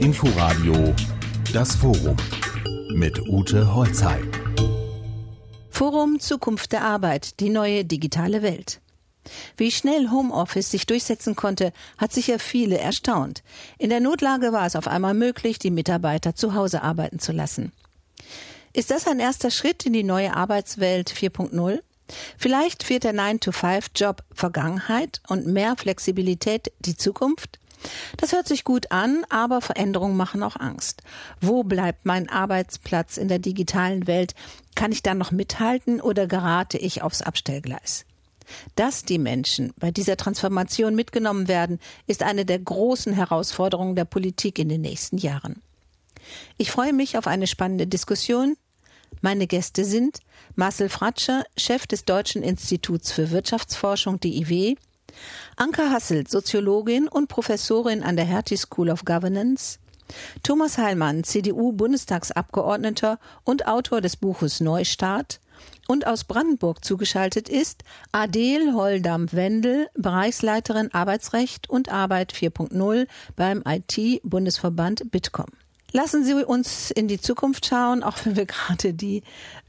Inforadio Das Forum mit Ute Holzheim. Forum Zukunft der Arbeit, die neue digitale Welt. Wie schnell Homeoffice sich durchsetzen konnte, hat sicher viele erstaunt. In der Notlage war es auf einmal möglich, die Mitarbeiter zu Hause arbeiten zu lassen. Ist das ein erster Schritt in die neue Arbeitswelt 4.0? Vielleicht wird der 9-to-5-Job Vergangenheit und mehr Flexibilität die Zukunft? Das hört sich gut an, aber Veränderungen machen auch Angst. Wo bleibt mein Arbeitsplatz in der digitalen Welt? Kann ich da noch mithalten oder gerate ich aufs Abstellgleis? Dass die Menschen bei dieser Transformation mitgenommen werden, ist eine der großen Herausforderungen der Politik in den nächsten Jahren. Ich freue mich auf eine spannende Diskussion. Meine Gäste sind Marcel Fratscher, Chef des Deutschen Instituts für Wirtschaftsforschung DIW, Anka Hasselt, Soziologin und Professorin an der Hertie School of Governance, Thomas Heilmann, CDU-Bundestagsabgeordneter und Autor des Buches Neustart, und aus Brandenburg zugeschaltet ist Adel Holdam-Wendel, Bereichsleiterin Arbeitsrecht und Arbeit 4.0 beim IT-Bundesverband Bitkom. Lassen Sie uns in die Zukunft schauen, auch wenn wir gerade die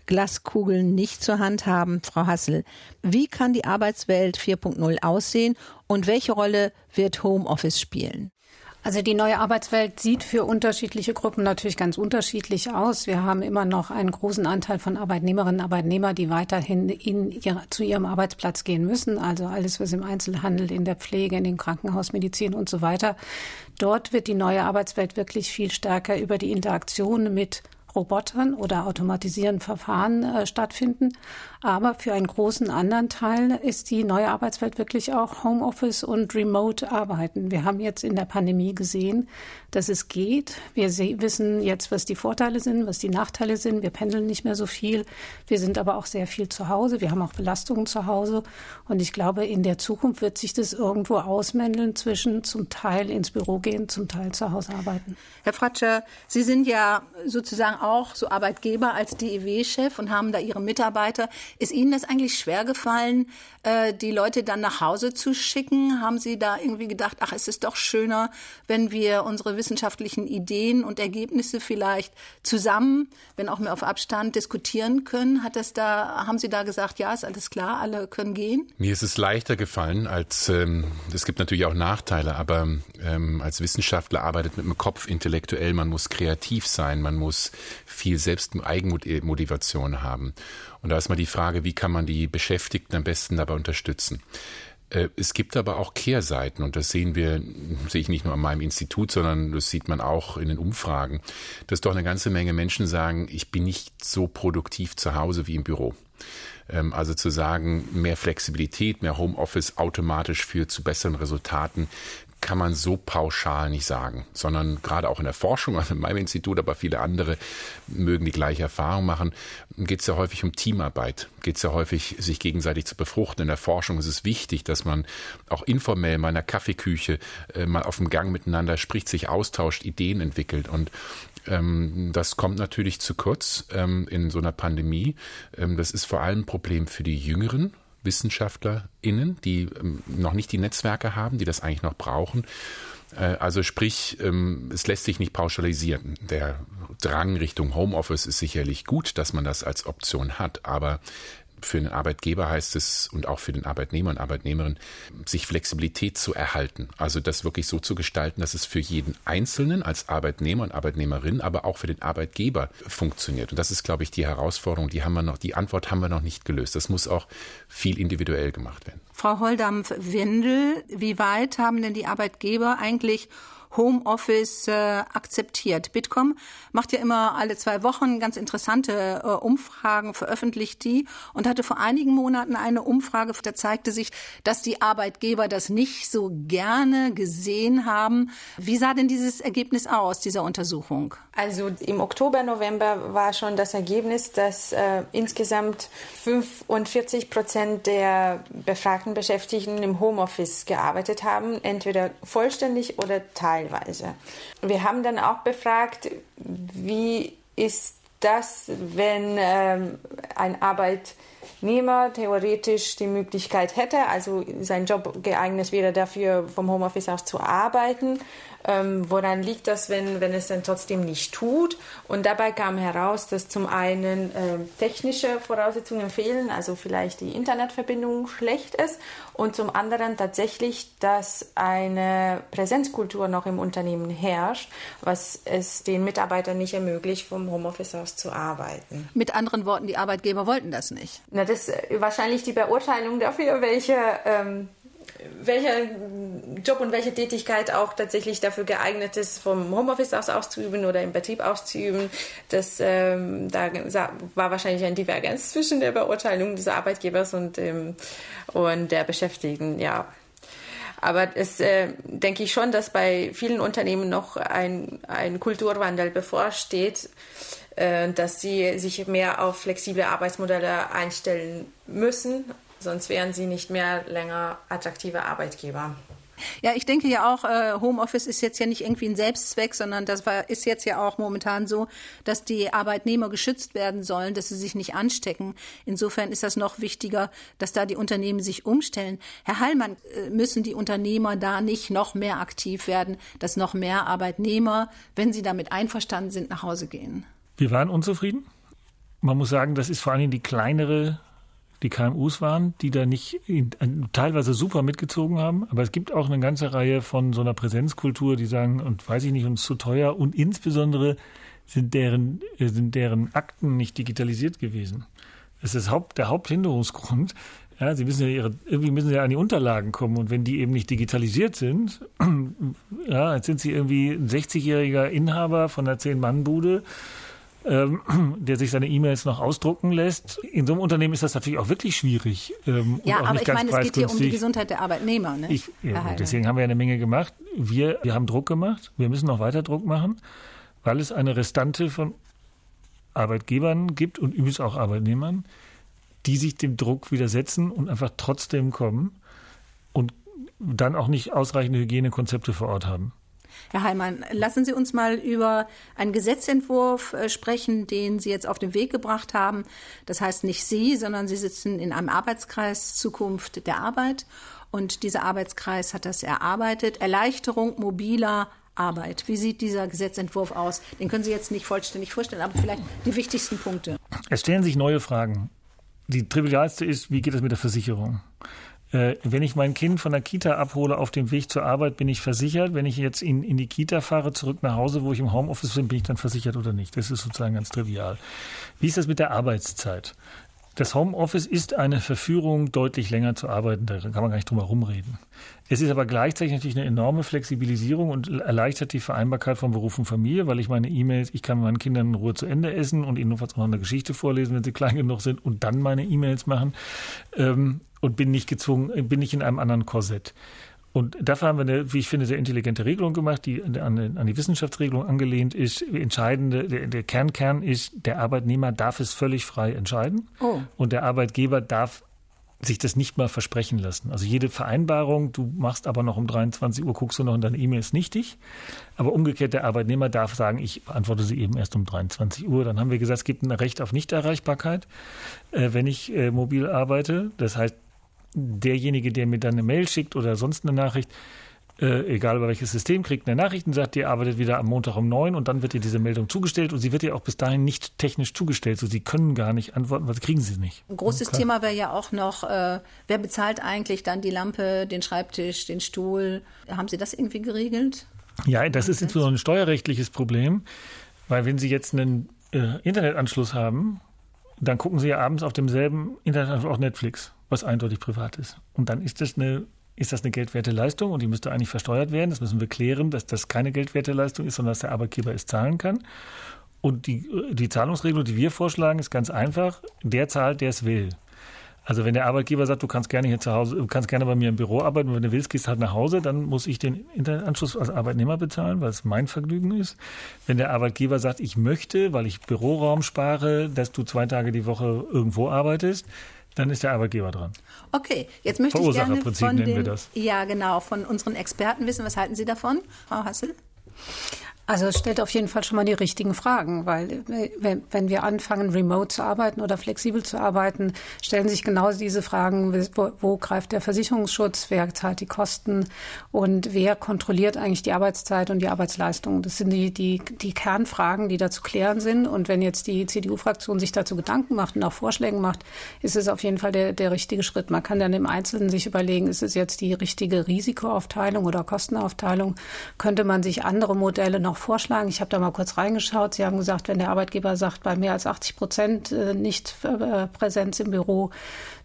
Glaskugeln nicht zur Hand haben. Frau Hassel, wie kann die Arbeitswelt 4.0 aussehen und welche Rolle wird Homeoffice spielen? Also die neue Arbeitswelt sieht für unterschiedliche Gruppen natürlich ganz unterschiedlich aus. Wir haben immer noch einen großen Anteil von Arbeitnehmerinnen und Arbeitnehmern, die weiterhin in ihre, zu ihrem Arbeitsplatz gehen müssen. Also alles, was im Einzelhandel, in der Pflege, in den Krankenhausmedizin und so weiter. Dort wird die neue Arbeitswelt wirklich viel stärker über die Interaktion mit Robotern oder automatisierenden Verfahren äh, stattfinden. Aber für einen großen anderen Teil ist die neue Arbeitswelt wirklich auch Homeoffice und Remote-Arbeiten. Wir haben jetzt in der Pandemie gesehen, dass es geht. Wir wissen jetzt, was die Vorteile sind, was die Nachteile sind. Wir pendeln nicht mehr so viel. Wir sind aber auch sehr viel zu Hause. Wir haben auch Belastungen zu Hause. Und ich glaube, in der Zukunft wird sich das irgendwo ausmändeln zwischen zum Teil ins Büro gehen, zum Teil zu Hause arbeiten. Herr Fratscher, Sie sind ja sozusagen auch so Arbeitgeber als DEW-Chef und haben da Ihre Mitarbeiter. Ist Ihnen das eigentlich schwer gefallen, äh, die Leute dann nach Hause zu schicken? Haben Sie da irgendwie gedacht, ach, es ist doch schöner, wenn wir unsere wissenschaftlichen Ideen und Ergebnisse vielleicht zusammen, wenn auch mehr auf Abstand, diskutieren können? Hat das da, haben Sie da gesagt, ja, ist alles klar, alle können gehen? Mir ist es leichter gefallen als, ähm, es gibt natürlich auch Nachteile, aber ähm, als Wissenschaftler arbeitet mit dem Kopf intellektuell, man muss kreativ sein, man muss viel Selbst Eigenmotivation haben. Und da ist mal die Frage, wie kann man die Beschäftigten am besten dabei unterstützen? Äh, es gibt aber auch Kehrseiten und das sehen wir, sehe ich nicht nur an meinem Institut, sondern das sieht man auch in den Umfragen, dass doch eine ganze Menge Menschen sagen, ich bin nicht so produktiv zu Hause wie im Büro. Ähm, also zu sagen, mehr Flexibilität, mehr Homeoffice automatisch führt zu besseren Resultaten, kann man so pauschal nicht sagen, sondern gerade auch in der Forschung, also in meinem Institut, aber viele andere mögen die gleiche Erfahrung machen, geht es ja häufig um Teamarbeit, geht es ja häufig, sich gegenseitig zu befruchten. In der Forschung ist es wichtig, dass man auch informell in meiner Kaffeeküche äh, mal auf dem Gang miteinander spricht, sich austauscht, Ideen entwickelt und ähm, das kommt natürlich zu kurz ähm, in so einer Pandemie. Ähm, das ist vor allem ein Problem für die Jüngeren, WissenschaftlerInnen, die ähm, noch nicht die Netzwerke haben, die das eigentlich noch brauchen. Äh, also sprich, ähm, es lässt sich nicht pauschalisieren. Der Drang Richtung Homeoffice ist sicherlich gut, dass man das als Option hat, aber für den Arbeitgeber heißt es und auch für den Arbeitnehmer und Arbeitnehmerin, sich Flexibilität zu erhalten. Also das wirklich so zu gestalten, dass es für jeden Einzelnen als Arbeitnehmer und Arbeitnehmerin, aber auch für den Arbeitgeber funktioniert. Und das ist, glaube ich, die Herausforderung, die haben wir noch, die Antwort haben wir noch nicht gelöst. Das muss auch viel individuell gemacht werden. Frau Holdampf-Windel, wie weit haben denn die Arbeitgeber eigentlich Homeoffice äh, akzeptiert. Bitkom macht ja immer alle zwei Wochen ganz interessante äh, Umfragen, veröffentlicht die und hatte vor einigen Monaten eine Umfrage, da zeigte sich, dass die Arbeitgeber das nicht so gerne gesehen haben. Wie sah denn dieses Ergebnis aus, dieser Untersuchung? Also im Oktober, November war schon das Ergebnis, dass äh, insgesamt 45 Prozent der befragten Beschäftigten im Homeoffice gearbeitet haben, entweder vollständig oder teilweise teilweise. Wir haben dann auch befragt, wie ist das, wenn ähm, ein Arbeitnehmer theoretisch die Möglichkeit hätte, also sein Job geeignet wäre dafür, vom Homeoffice aus zu arbeiten, Ähm, woran liegt das, wenn, wenn es dann trotzdem nicht tut? Und dabei kam heraus, dass zum einen äh, technische Voraussetzungen fehlen, also vielleicht die Internetverbindung schlecht ist und zum anderen tatsächlich, dass eine Präsenzkultur noch im Unternehmen herrscht, was es den Mitarbeitern nicht ermöglicht, vom Homeoffice aus zu arbeiten. Mit anderen Worten, die Arbeitgeber wollten das nicht. Na, das ist wahrscheinlich die Beurteilung dafür, welche ähm, welcher Job und welche Tätigkeit auch tatsächlich dafür geeignet ist, vom Homeoffice aus auszuüben oder im Betrieb auszuüben. Das, ähm, da war wahrscheinlich eine Divergenz zwischen der Beurteilung des Arbeitgebers und, ähm, und der Beschäftigten, ja. Aber es äh, denke ich schon, dass bei vielen Unternehmen noch ein, ein Kulturwandel bevorsteht, äh, dass sie sich mehr auf flexible Arbeitsmodelle einstellen müssen Sonst wären sie nicht mehr länger attraktive Arbeitgeber. Ja, ich denke ja auch, äh, Homeoffice ist jetzt ja nicht irgendwie ein Selbstzweck, sondern das war, ist jetzt ja auch momentan so, dass die Arbeitnehmer geschützt werden sollen, dass sie sich nicht anstecken. Insofern ist das noch wichtiger, dass da die Unternehmen sich umstellen. Herr Heilmann, äh, müssen die Unternehmer da nicht noch mehr aktiv werden, dass noch mehr Arbeitnehmer, wenn sie damit einverstanden sind, nach Hause gehen? Wir waren unzufrieden. Man muss sagen, das ist vor allem die kleinere die KMUs waren, die da nicht teilweise super mitgezogen haben. Aber es gibt auch eine ganze Reihe von so einer Präsenzkultur, die sagen, und weiß ich nicht, uns zu teuer. Und insbesondere sind deren, sind deren Akten nicht digitalisiert gewesen. Das ist Haupt, der Haupthinderungsgrund. Ja, sie müssen ja ihre, irgendwie müssen sie ja an die Unterlagen kommen. Und wenn die eben nicht digitalisiert sind, ja, jetzt sind sie irgendwie ein 60-jähriger Inhaber von einer Zehn-Mann-Bude ähm, der sich seine E-Mails noch ausdrucken lässt. In so einem Unternehmen ist das natürlich auch wirklich schwierig. Ähm, ja, aber ich meine, es geht hier um die Gesundheit der Arbeitnehmer. Ne? Ich, ja, deswegen haben wir eine Menge gemacht. Wir, wir haben Druck gemacht. Wir müssen noch weiter Druck machen, weil es eine Restante von Arbeitgebern gibt und übrigens auch Arbeitnehmern, die sich dem Druck widersetzen und einfach trotzdem kommen und dann auch nicht ausreichende Hygienekonzepte vor Ort haben. Herr Heimann, lassen Sie uns mal über einen Gesetzentwurf äh, sprechen, den Sie jetzt auf den Weg gebracht haben. Das heißt nicht Sie, sondern Sie sitzen in einem Arbeitskreis Zukunft der Arbeit. Und dieser Arbeitskreis hat das erarbeitet. Erleichterung mobiler Arbeit. Wie sieht dieser Gesetzentwurf aus? Den können Sie jetzt nicht vollständig vorstellen, aber vielleicht die wichtigsten Punkte. Es stellen sich neue Fragen. Die trivialste ist, wie geht es mit der Versicherung? Äh, wenn ich mein Kind von der Kita abhole auf dem Weg zur Arbeit, bin ich versichert. Wenn ich jetzt in, in die Kita fahre, zurück nach Hause, wo ich im Homeoffice bin, bin ich dann versichert oder nicht? Das ist sozusagen ganz trivial. Wie ist das mit der Arbeitszeit? Das Homeoffice ist eine Verführung, deutlich länger zu arbeiten. Da kann man gar nicht drum herum reden. Es ist aber gleichzeitig natürlich eine enorme Flexibilisierung und erleichtert die Vereinbarkeit von Beruf und Familie, weil ich meine E-Mails, ich kann meinen Kindern in Ruhe zu Ende essen und ihnen noch eine Geschichte vorlesen, wenn sie klein genug sind und dann meine E-Mails machen. Ähm, und bin nicht gezwungen, bin nicht in einem anderen Korsett. Und dafür haben wir eine, wie ich finde, sehr intelligente Regelung gemacht, die an, an die Wissenschaftsregelung angelehnt ist. Entscheidende, der, der Kernkern ist, der Arbeitnehmer darf es völlig frei entscheiden oh. und der Arbeitgeber darf sich das nicht mal versprechen lassen. Also jede Vereinbarung, du machst aber noch um 23 Uhr, guckst du noch in deine E-Mails nichtig. Aber umgekehrt, der Arbeitnehmer darf sagen, ich beantworte sie eben erst um 23 Uhr. Dann haben wir gesagt, es gibt ein Recht auf Nichterreichbarkeit, äh, wenn ich äh, mobil arbeite. Das heißt, derjenige, der mir dann eine Mail schickt oder sonst eine Nachricht, äh, egal über welches System, kriegt eine Nachricht und sagt, ihr arbeitet wieder am Montag um neun und dann wird ihr diese Meldung zugestellt und sie wird ihr auch bis dahin nicht technisch zugestellt. So, sie können gar nicht antworten, weil sie kriegen sie nicht. Ein großes okay. Thema wäre ja auch noch, äh, wer bezahlt eigentlich dann die Lampe, den Schreibtisch, den Stuhl? Haben Sie das irgendwie geregelt? Ja, das ist jetzt so ein steuerrechtliches Problem, weil wenn Sie jetzt einen äh, Internetanschluss haben, dann gucken Sie ja abends auf demselben Internetanschluss auch Netflix was eindeutig privat ist. Und dann ist das eine ist das eine geldwerte Leistung und die müsste eigentlich versteuert werden. Das müssen wir klären, dass das keine geldwerte Leistung ist, sondern dass der Arbeitgeber es zahlen kann. Und die, die Zahlungsregelung, die wir vorschlagen, ist ganz einfach. Der zahlt, der es will. Also wenn der Arbeitgeber sagt, du kannst gerne hier zu Hause, du kannst gerne bei mir im Büro arbeiten, wenn du willst, gehst halt nach Hause, dann muss ich den Internetanschluss als Arbeitnehmer bezahlen, weil es mein Vergnügen ist. Wenn der Arbeitgeber sagt, ich möchte, weil ich Büroraum spare, dass du zwei Tage die Woche irgendwo arbeitest, dann ist der Arbeitgeber dran. Okay, jetzt möchte ich gerne von den, Ja, genau, von unseren Experten wissen, was halten Sie davon, Frau Hassel? Also es stellt auf jeden Fall schon mal die richtigen Fragen, weil wenn, wenn wir anfangen, remote zu arbeiten oder flexibel zu arbeiten, stellen sich genau diese Fragen, wo, wo greift der Versicherungsschutz, wer zahlt die Kosten und wer kontrolliert eigentlich die Arbeitszeit und die Arbeitsleistung. Das sind die, die, die Kernfragen, die da zu klären sind. Und wenn jetzt die CDU-Fraktion sich dazu Gedanken macht und auch Vorschläge macht, ist es auf jeden Fall der, der richtige Schritt. Man kann dann im Einzelnen sich überlegen, ist es jetzt die richtige Risikoaufteilung oder Kostenaufteilung? Könnte man sich andere Modelle noch vorschlagen. Ich habe da mal kurz reingeschaut. Sie haben gesagt, wenn der Arbeitgeber sagt, bei mehr als 80 Prozent äh, nicht äh, Präsenz im Büro,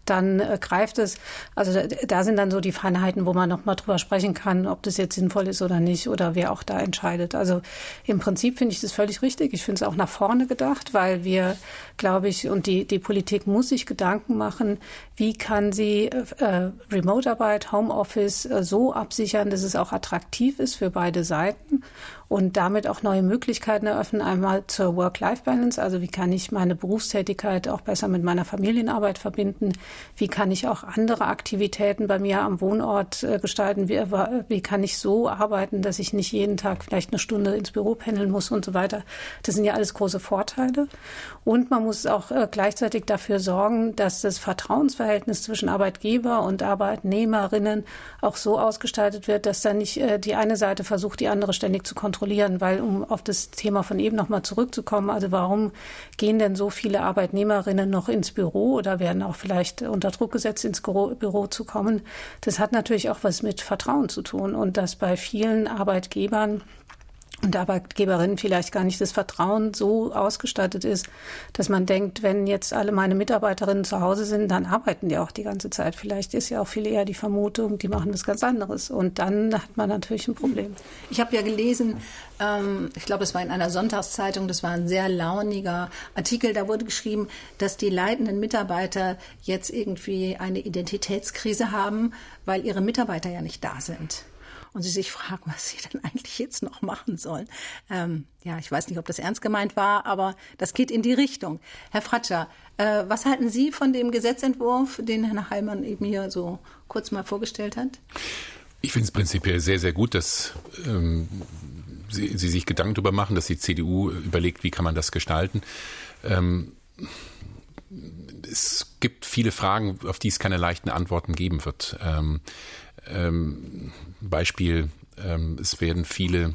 dann äh, greift es. Also da, sind dann so die Feinheiten, wo man noch mal drüber sprechen kann, ob das jetzt sinnvoll ist oder nicht oder wer auch da entscheidet. Also im Prinzip finde ich das völlig richtig. Ich finde es auch nach vorne gedacht, weil wir, glaube ich, und die, die Politik muss sich Gedanken machen, wie kann sie äh, Remote-Arbeit, Homeoffice äh, so absichern, dass es auch attraktiv ist für beide Seiten und damit auch neue Möglichkeiten eröffnen. Einmal zur Work-Life-Balance, also wie kann ich meine Berufstätigkeit auch besser mit meiner Familienarbeit verbinden? Wie kann ich auch andere Aktivitäten bei mir am Wohnort äh, gestalten? Wie, wie kann ich so arbeiten, dass ich nicht jeden Tag vielleicht eine Stunde ins Büro pendeln muss und so weiter? Das sind ja alles große Vorteile. Und man muss auch äh, gleichzeitig dafür sorgen, dass das Vertrauensverhältnis zwischen Arbeitgeber und Arbeitnehmerinnen auch so ausgestaltet wird, dass dann nicht äh, die eine Seite versucht, die andere ständig zu kontrollieren weil um auf das Thema von eben nochmal zurückzukommen, also warum gehen denn so viele Arbeitnehmerinnen noch ins Büro oder werden auch vielleicht unter Druck gesetzt, ins Büro zu kommen? Das hat natürlich auch was mit Vertrauen zu tun und dass bei vielen Arbeitgebern und Arbeitgeberinnen vielleicht gar nicht das Vertrauen so ausgestattet ist, dass man denkt, wenn jetzt alle meine Mitarbeiterinnen zu Hause sind, dann arbeiten die auch die ganze Zeit. Vielleicht ist ja auch viel eher die Vermutung, die machen was ganz anderes. Und dann hat man natürlich ein Problem. Ich habe ja gelesen, ähm, ich glaube, es war in einer Sonntagszeitung, das war ein sehr launiger Artikel, da wurde geschrieben, dass die leitenden Mitarbeiter jetzt irgendwie eine Identitätskrise haben, weil ihre Mitarbeiter ja nicht da sind und sie sich fragen, was sie denn eigentlich jetzt noch machen sollen. Ähm, ja, ich weiß nicht, ob das ernst gemeint war, aber das geht in die Richtung. Herr Fratscher, äh, was halten Sie von dem Gesetzentwurf, den Herr Heilmann eben hier so kurz mal vorgestellt hat? Ich finde es prinzipiell sehr, sehr gut, dass ähm, Sie, Sie, sich Gedanken darüber machen, dass die CDU überlegt, wie kann man das gestalten. Ähm, es gibt viele Fragen, auf die es keine leichten Antworten geben wird. Ähm, ähm, Beispiel, ähm, es werden viele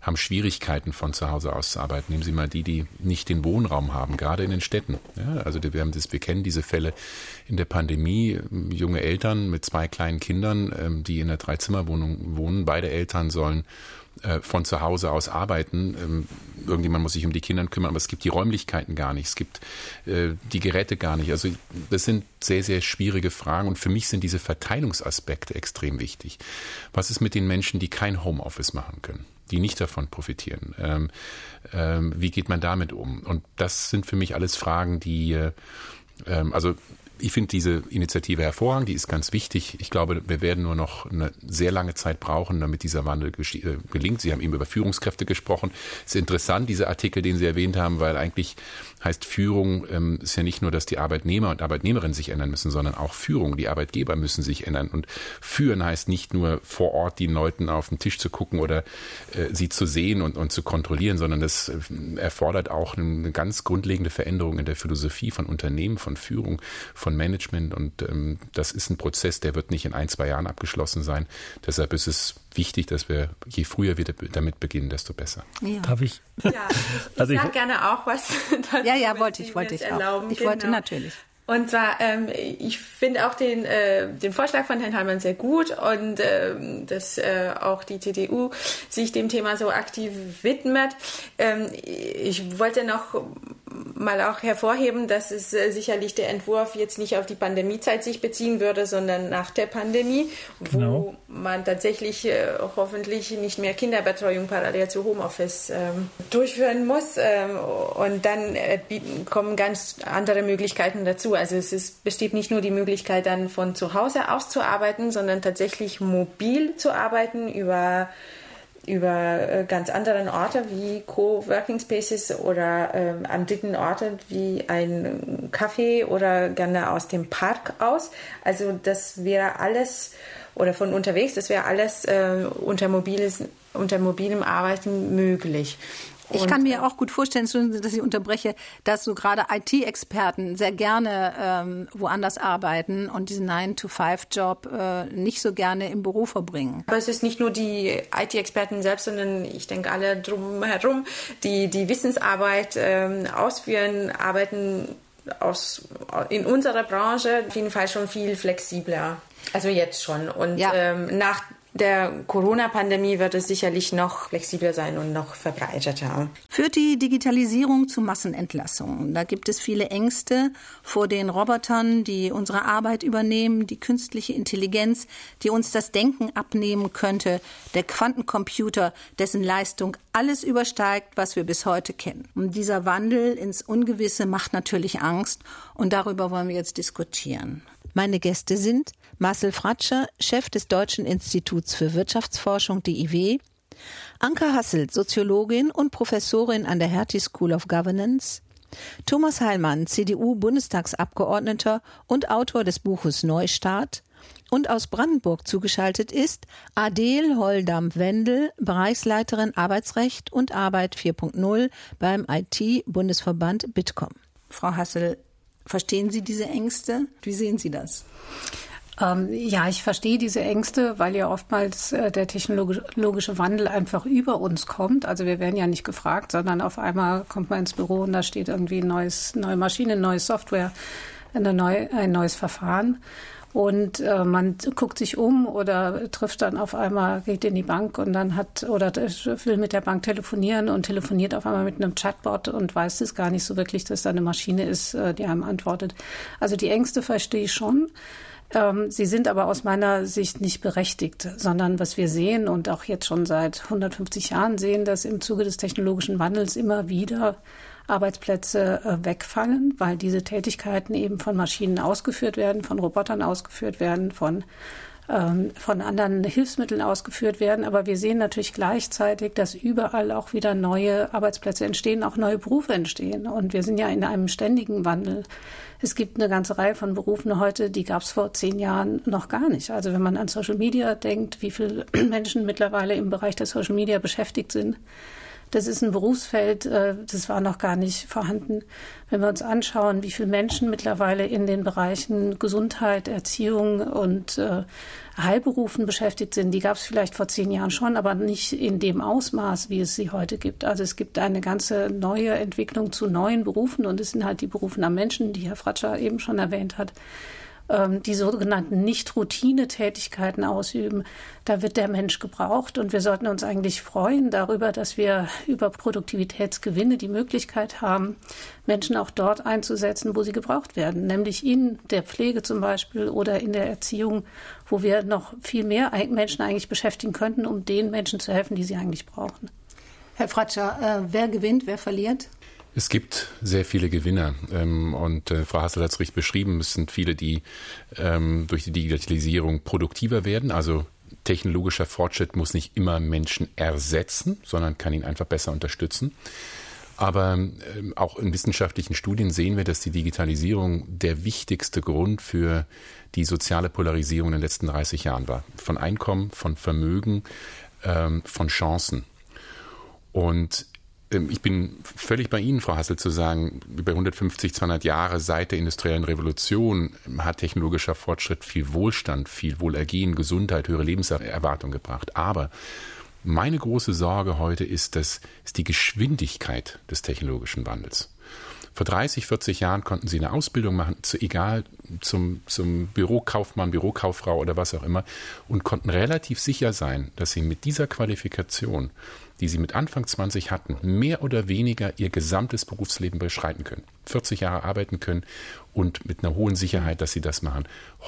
haben Schwierigkeiten von zu Hause aus zu arbeiten. Nehmen Sie mal die, die nicht den Wohnraum haben, gerade in den Städten. Ja, also wir, haben das, wir kennen diese Fälle in der Pandemie. Junge Eltern mit zwei kleinen Kindern, ähm, die in einer Dreizimmerwohnung wohnen. Beide Eltern sollen äh, von zu Hause aus arbeiten. Ähm, irgendjemand muss sich um die Kinder kümmern, aber es gibt die Räumlichkeiten gar nicht, es gibt äh, die Geräte gar nicht. Also das sind sehr, sehr schwierige Fragen und für mich sind diese Verteilungsaspekte extrem wichtig. Was ist mit den Menschen, die kein Homeoffice machen können? Die nicht davon profitieren. Ähm, ähm, wie geht man damit um? Und das sind für mich alles Fragen, die, äh, ähm, also ich finde diese Initiative hervorragend, die ist ganz wichtig. Ich glaube, wir werden nur noch eine sehr lange Zeit brauchen, damit dieser Wandel äh, gelingt. Sie haben eben über Führungskräfte gesprochen. Es ist interessant, dieser Artikel, den Sie erwähnt haben, weil eigentlich heißt Führung ähm, ist ja nicht nur, dass die Arbeitnehmer und Arbeitnehmerinnen sich ändern müssen, sondern auch Führung. Die Arbeitgeber müssen sich ändern. Und führen heißt nicht nur vor Ort den Leuten auf den Tisch zu gucken oder äh, sie zu sehen und, und zu kontrollieren, sondern das äh, erfordert auch eine ganz grundlegende Veränderung in der Philosophie von Unternehmen, von Führung, von Management. Und ähm, das ist ein Prozess, der wird nicht in ein, zwei Jahren abgeschlossen sein. Deshalb ist es wichtig, dass wir je früher wir damit beginnen, desto besser. Ja. Darf ich? Ja, ich, also ich sage gerne auch was. ja, ja, wollte ich, wollte ich auch. Ich genau. wollte natürlich. Und zwar, ähm, ich finde auch den, äh, den Vorschlag von Herrn Heimann sehr gut und äh, dass äh, auch die CDU sich dem Thema so aktiv widmet. Ähm, ich wollte noch mal auch hervorheben, dass es äh, sicherlich der Entwurf jetzt nicht auf die Pandemiezeit sich beziehen würde, sondern nach der Pandemie, genau. wo man tatsächlich äh, hoffentlich nicht mehr Kinderbetreuung parallel zu Homeoffice ähm, durchführen muss. Ähm, und dann äh, kommen ganz andere Möglichkeiten dazu. Also es ist, besteht nicht nur die Möglichkeit, dann von zu Hause aus zu arbeiten, sondern tatsächlich mobil zu arbeiten über über äh, ganz anderen Orte wie Co-working Spaces oder äh, an dritten Orten wie ein Café oder gerne aus dem Park aus. Also das wäre alles oder von unterwegs, das wäre alles äh, unter mobiles unter mobilem Arbeiten möglich. Ich kann mir auch gut vorstellen, dass ich unterbreche, dass so gerade IT-Experten sehr gerne ähm, woanders arbeiten und diesen 9-to-5-Job äh, nicht so gerne im Büro verbringen. Aber es ist nicht nur die IT-Experten selbst, sondern ich denke alle drumherum, die die Wissensarbeit ähm, ausführen, arbeiten aus, in unserer Branche auf jeden Fall schon viel flexibler. Also jetzt schon. Und ja. ähm, nach der Corona-Pandemie wird es sicherlich noch flexibler sein und noch verbreiteter. Führt die Digitalisierung zu Massenentlassungen? Da gibt es viele Ängste vor den Robotern, die unsere Arbeit übernehmen, die künstliche Intelligenz, die uns das Denken abnehmen könnte, der Quantencomputer, dessen Leistung alles übersteigt, was wir bis heute kennen. Und dieser Wandel ins Ungewisse macht natürlich Angst und darüber wollen wir jetzt diskutieren. Meine Gäste sind Marcel Fratscher, Chef des Deutschen Instituts für Wirtschaftsforschung DIW, Anka Hasselt, Soziologin und Professorin an der Hertie School of Governance, Thomas Heilmann, CDU-Bundestagsabgeordneter und Autor des Buches Neustart, und aus Brandenburg zugeschaltet ist Adel Holdamp-Wendel, Bereichsleiterin Arbeitsrecht und Arbeit 4.0 beim IT-Bundesverband Bitkom. Frau Hassel, Verstehen Sie diese Ängste? Wie sehen Sie das? Ähm, ja, ich verstehe diese Ängste, weil ja oftmals äh, der technologische Wandel einfach über uns kommt. Also wir werden ja nicht gefragt, sondern auf einmal kommt man ins Büro und da steht irgendwie ein neues, neue Maschine, neue Software, eine neu, ein neues Verfahren. Und äh, man guckt sich um oder trifft dann auf einmal, geht in die Bank und dann hat oder will mit der Bank telefonieren und telefoniert auf einmal mit einem Chatbot und weiß es gar nicht so wirklich, dass da eine Maschine ist, äh, die einem antwortet. Also die Ängste verstehe ich schon. Ähm, sie sind aber aus meiner Sicht nicht berechtigt, sondern was wir sehen und auch jetzt schon seit 150 Jahren sehen, dass im Zuge des technologischen Wandels immer wieder Arbeitsplätze äh, wegfallen, weil diese Tätigkeiten eben von Maschinen ausgeführt werden, von Robotern ausgeführt werden, von ähm, von anderen Hilfsmitteln ausgeführt werden. Aber wir sehen natürlich gleichzeitig, dass überall auch wieder neue Arbeitsplätze entstehen, auch neue Berufe entstehen. Und wir sind ja in einem ständigen Wandel. Es gibt eine ganze Reihe von Berufen heute, die gab es vor zehn Jahren noch gar nicht. Also wenn man an Social Media denkt, wie viele Menschen mittlerweile im Bereich der Social Media beschäftigt sind, das ist ein Berufsfeld, äh, das war noch gar nicht vorhanden. Wenn wir uns anschauen, wie viele Menschen mittlerweile in den Bereichen Gesundheit, Erziehung und äh, Heilberufen beschäftigt sind, die gab es vielleicht vor zehn Jahren schon, aber nicht in dem Ausmaß, wie es sie heute gibt. Also es gibt eine ganze neue Entwicklung zu neuen Berufen und es sind halt die Berufen am Menschen, die Herr Fratscher eben schon erwähnt hat ähm, die sogenannten Nicht-Routine-Tätigkeiten ausüben, da wird der Mensch gebraucht. Und wir sollten uns eigentlich freuen darüber, dass wir über Produktivitätsgewinne die Möglichkeit haben, Menschen auch dort einzusetzen, wo sie gebraucht werden, nämlich in der Pflege zum Beispiel oder in der Erziehung, wo wir noch viel mehr Menschen eigentlich beschäftigen könnten, um den Menschen zu helfen, die sie eigentlich brauchen. Herr Fratscher, äh, wer gewinnt, wer verliert? Es gibt sehr viele Gewinner ähm, und äh, Frau Hassel hat es richtig beschrieben. Es sind viele, die ähm, durch die Digitalisierung produktiver werden. Also technologischer Fortschritt muss nicht immer Menschen ersetzen, sondern kann ihn einfach besser unterstützen. Aber ähm, auch in wissenschaftlichen Studien sehen wir, dass die Digitalisierung der wichtigste Grund für die soziale Polarisierung in den letzten 30 Jahren war. Von Einkommen, von Vermögen, von Chancen. Und ich bin völlig bei Ihnen, Frau Hassel, zu sagen, über 150, 200 Jahre seit der industriellen Revolution hat technologischer Fortschritt viel Wohlstand, viel Wohlergehen, Gesundheit, höhere Lebenserwartung gebracht. Aber meine große Sorge heute ist, dass ist die Geschwindigkeit des technologischen Wandels. Vor 30, 40 Jahren konnten sie eine Ausbildung machen, zu, egal zum, zum Bürokaufmann, Bürokauffrau oder was auch immer, und konnten relativ sicher sein, dass sie mit dieser Qualifikation die sie mit Anfang 20 hatten, mehr oder weniger ihr gesamtes Berufsleben beschreiten können. 40 Jahre arbeiten können und mit einer hohen Sicherheit, dass sie das machen.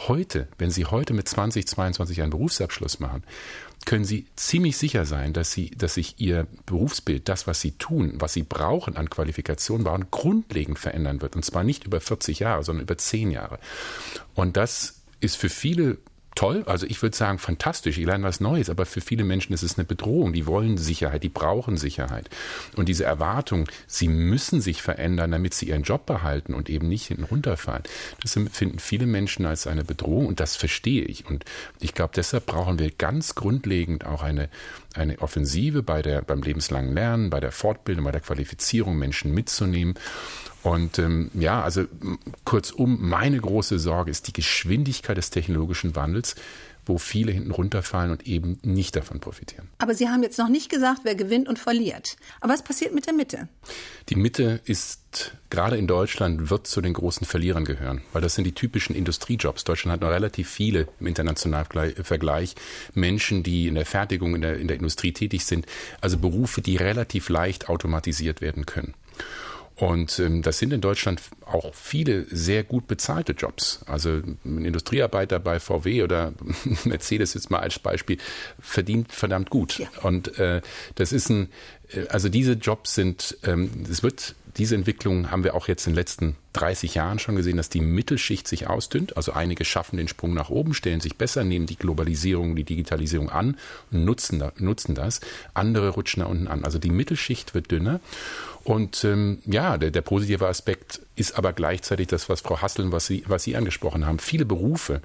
Heute, wenn sie heute mit 20, 22 einen Berufsabschluss machen, können Sie ziemlich sicher sein, dass Sie, dass sich Ihr Berufsbild, das, was Sie tun, was Sie brauchen an Qualifikationen, brauchen, grundlegend verändern wird. Und zwar nicht über 40 Jahre, sondern über 10 Jahre. Und das ist für viele toll, also ich würde sagen fantastisch, ich lerne was Neues, aber für viele Menschen ist es eine Bedrohung. Die wollen Sicherheit, die brauchen Sicherheit. Und diese Erwartung, sie müssen sich verändern, damit sie ihren Job behalten und eben nicht hinten runterfallen, das empfinden viele Menschen als eine Bedrohung und das verstehe ich. Und ich glaube, deshalb brauchen wir ganz grundlegend auch eine, eine Offensive bei der, beim lebenslangen Lernen, bei der Fortbildung, bei der Qualifizierung, Menschen mitzunehmen. Und ähm, ja, also kurzum, meine große Sorge ist die Geschwindigkeit des technologischen Wandels wo viele hinten runterfallen und eben nicht davon profitieren. Aber Sie haben jetzt noch nicht gesagt, wer gewinnt und verliert. Aber was passiert mit der Mitte? Die Mitte ist gerade in Deutschland wird zu den großen Verlierern gehören, weil das sind die typischen Industriejobs. Deutschland hat noch relativ viele im internationalen Vergleich Menschen, die in der Fertigung, in der, in der Industrie tätig sind, also Berufe, die relativ leicht automatisiert werden können. Und ähm, das sind in Deutschland auch viele sehr gut bezahlte Jobs. Also ein Industriearbeiter bei VW oder Mercedes jetzt mal als Beispiel verdient verdammt gut. Ja. Und äh, das ist ein, äh, also diese Jobs sind, ähm, es wird diese Entwicklung haben wir auch jetzt in den letzten 30 Jahren schon gesehen, dass die Mittelschicht sich ausdünnt. Also einige schaffen den Sprung nach oben, stellen sich besser, nehmen die Globalisierung, die Digitalisierung an und nutzen, nutzen das. Andere rutschen da unten an. Also die Mittelschicht wird dünner. Und ähm, ja, der, der positive Aspekt ist aber gleichzeitig das, was Frau Hasseln, was Sie, was Sie angesprochen haben. Viele Berufe,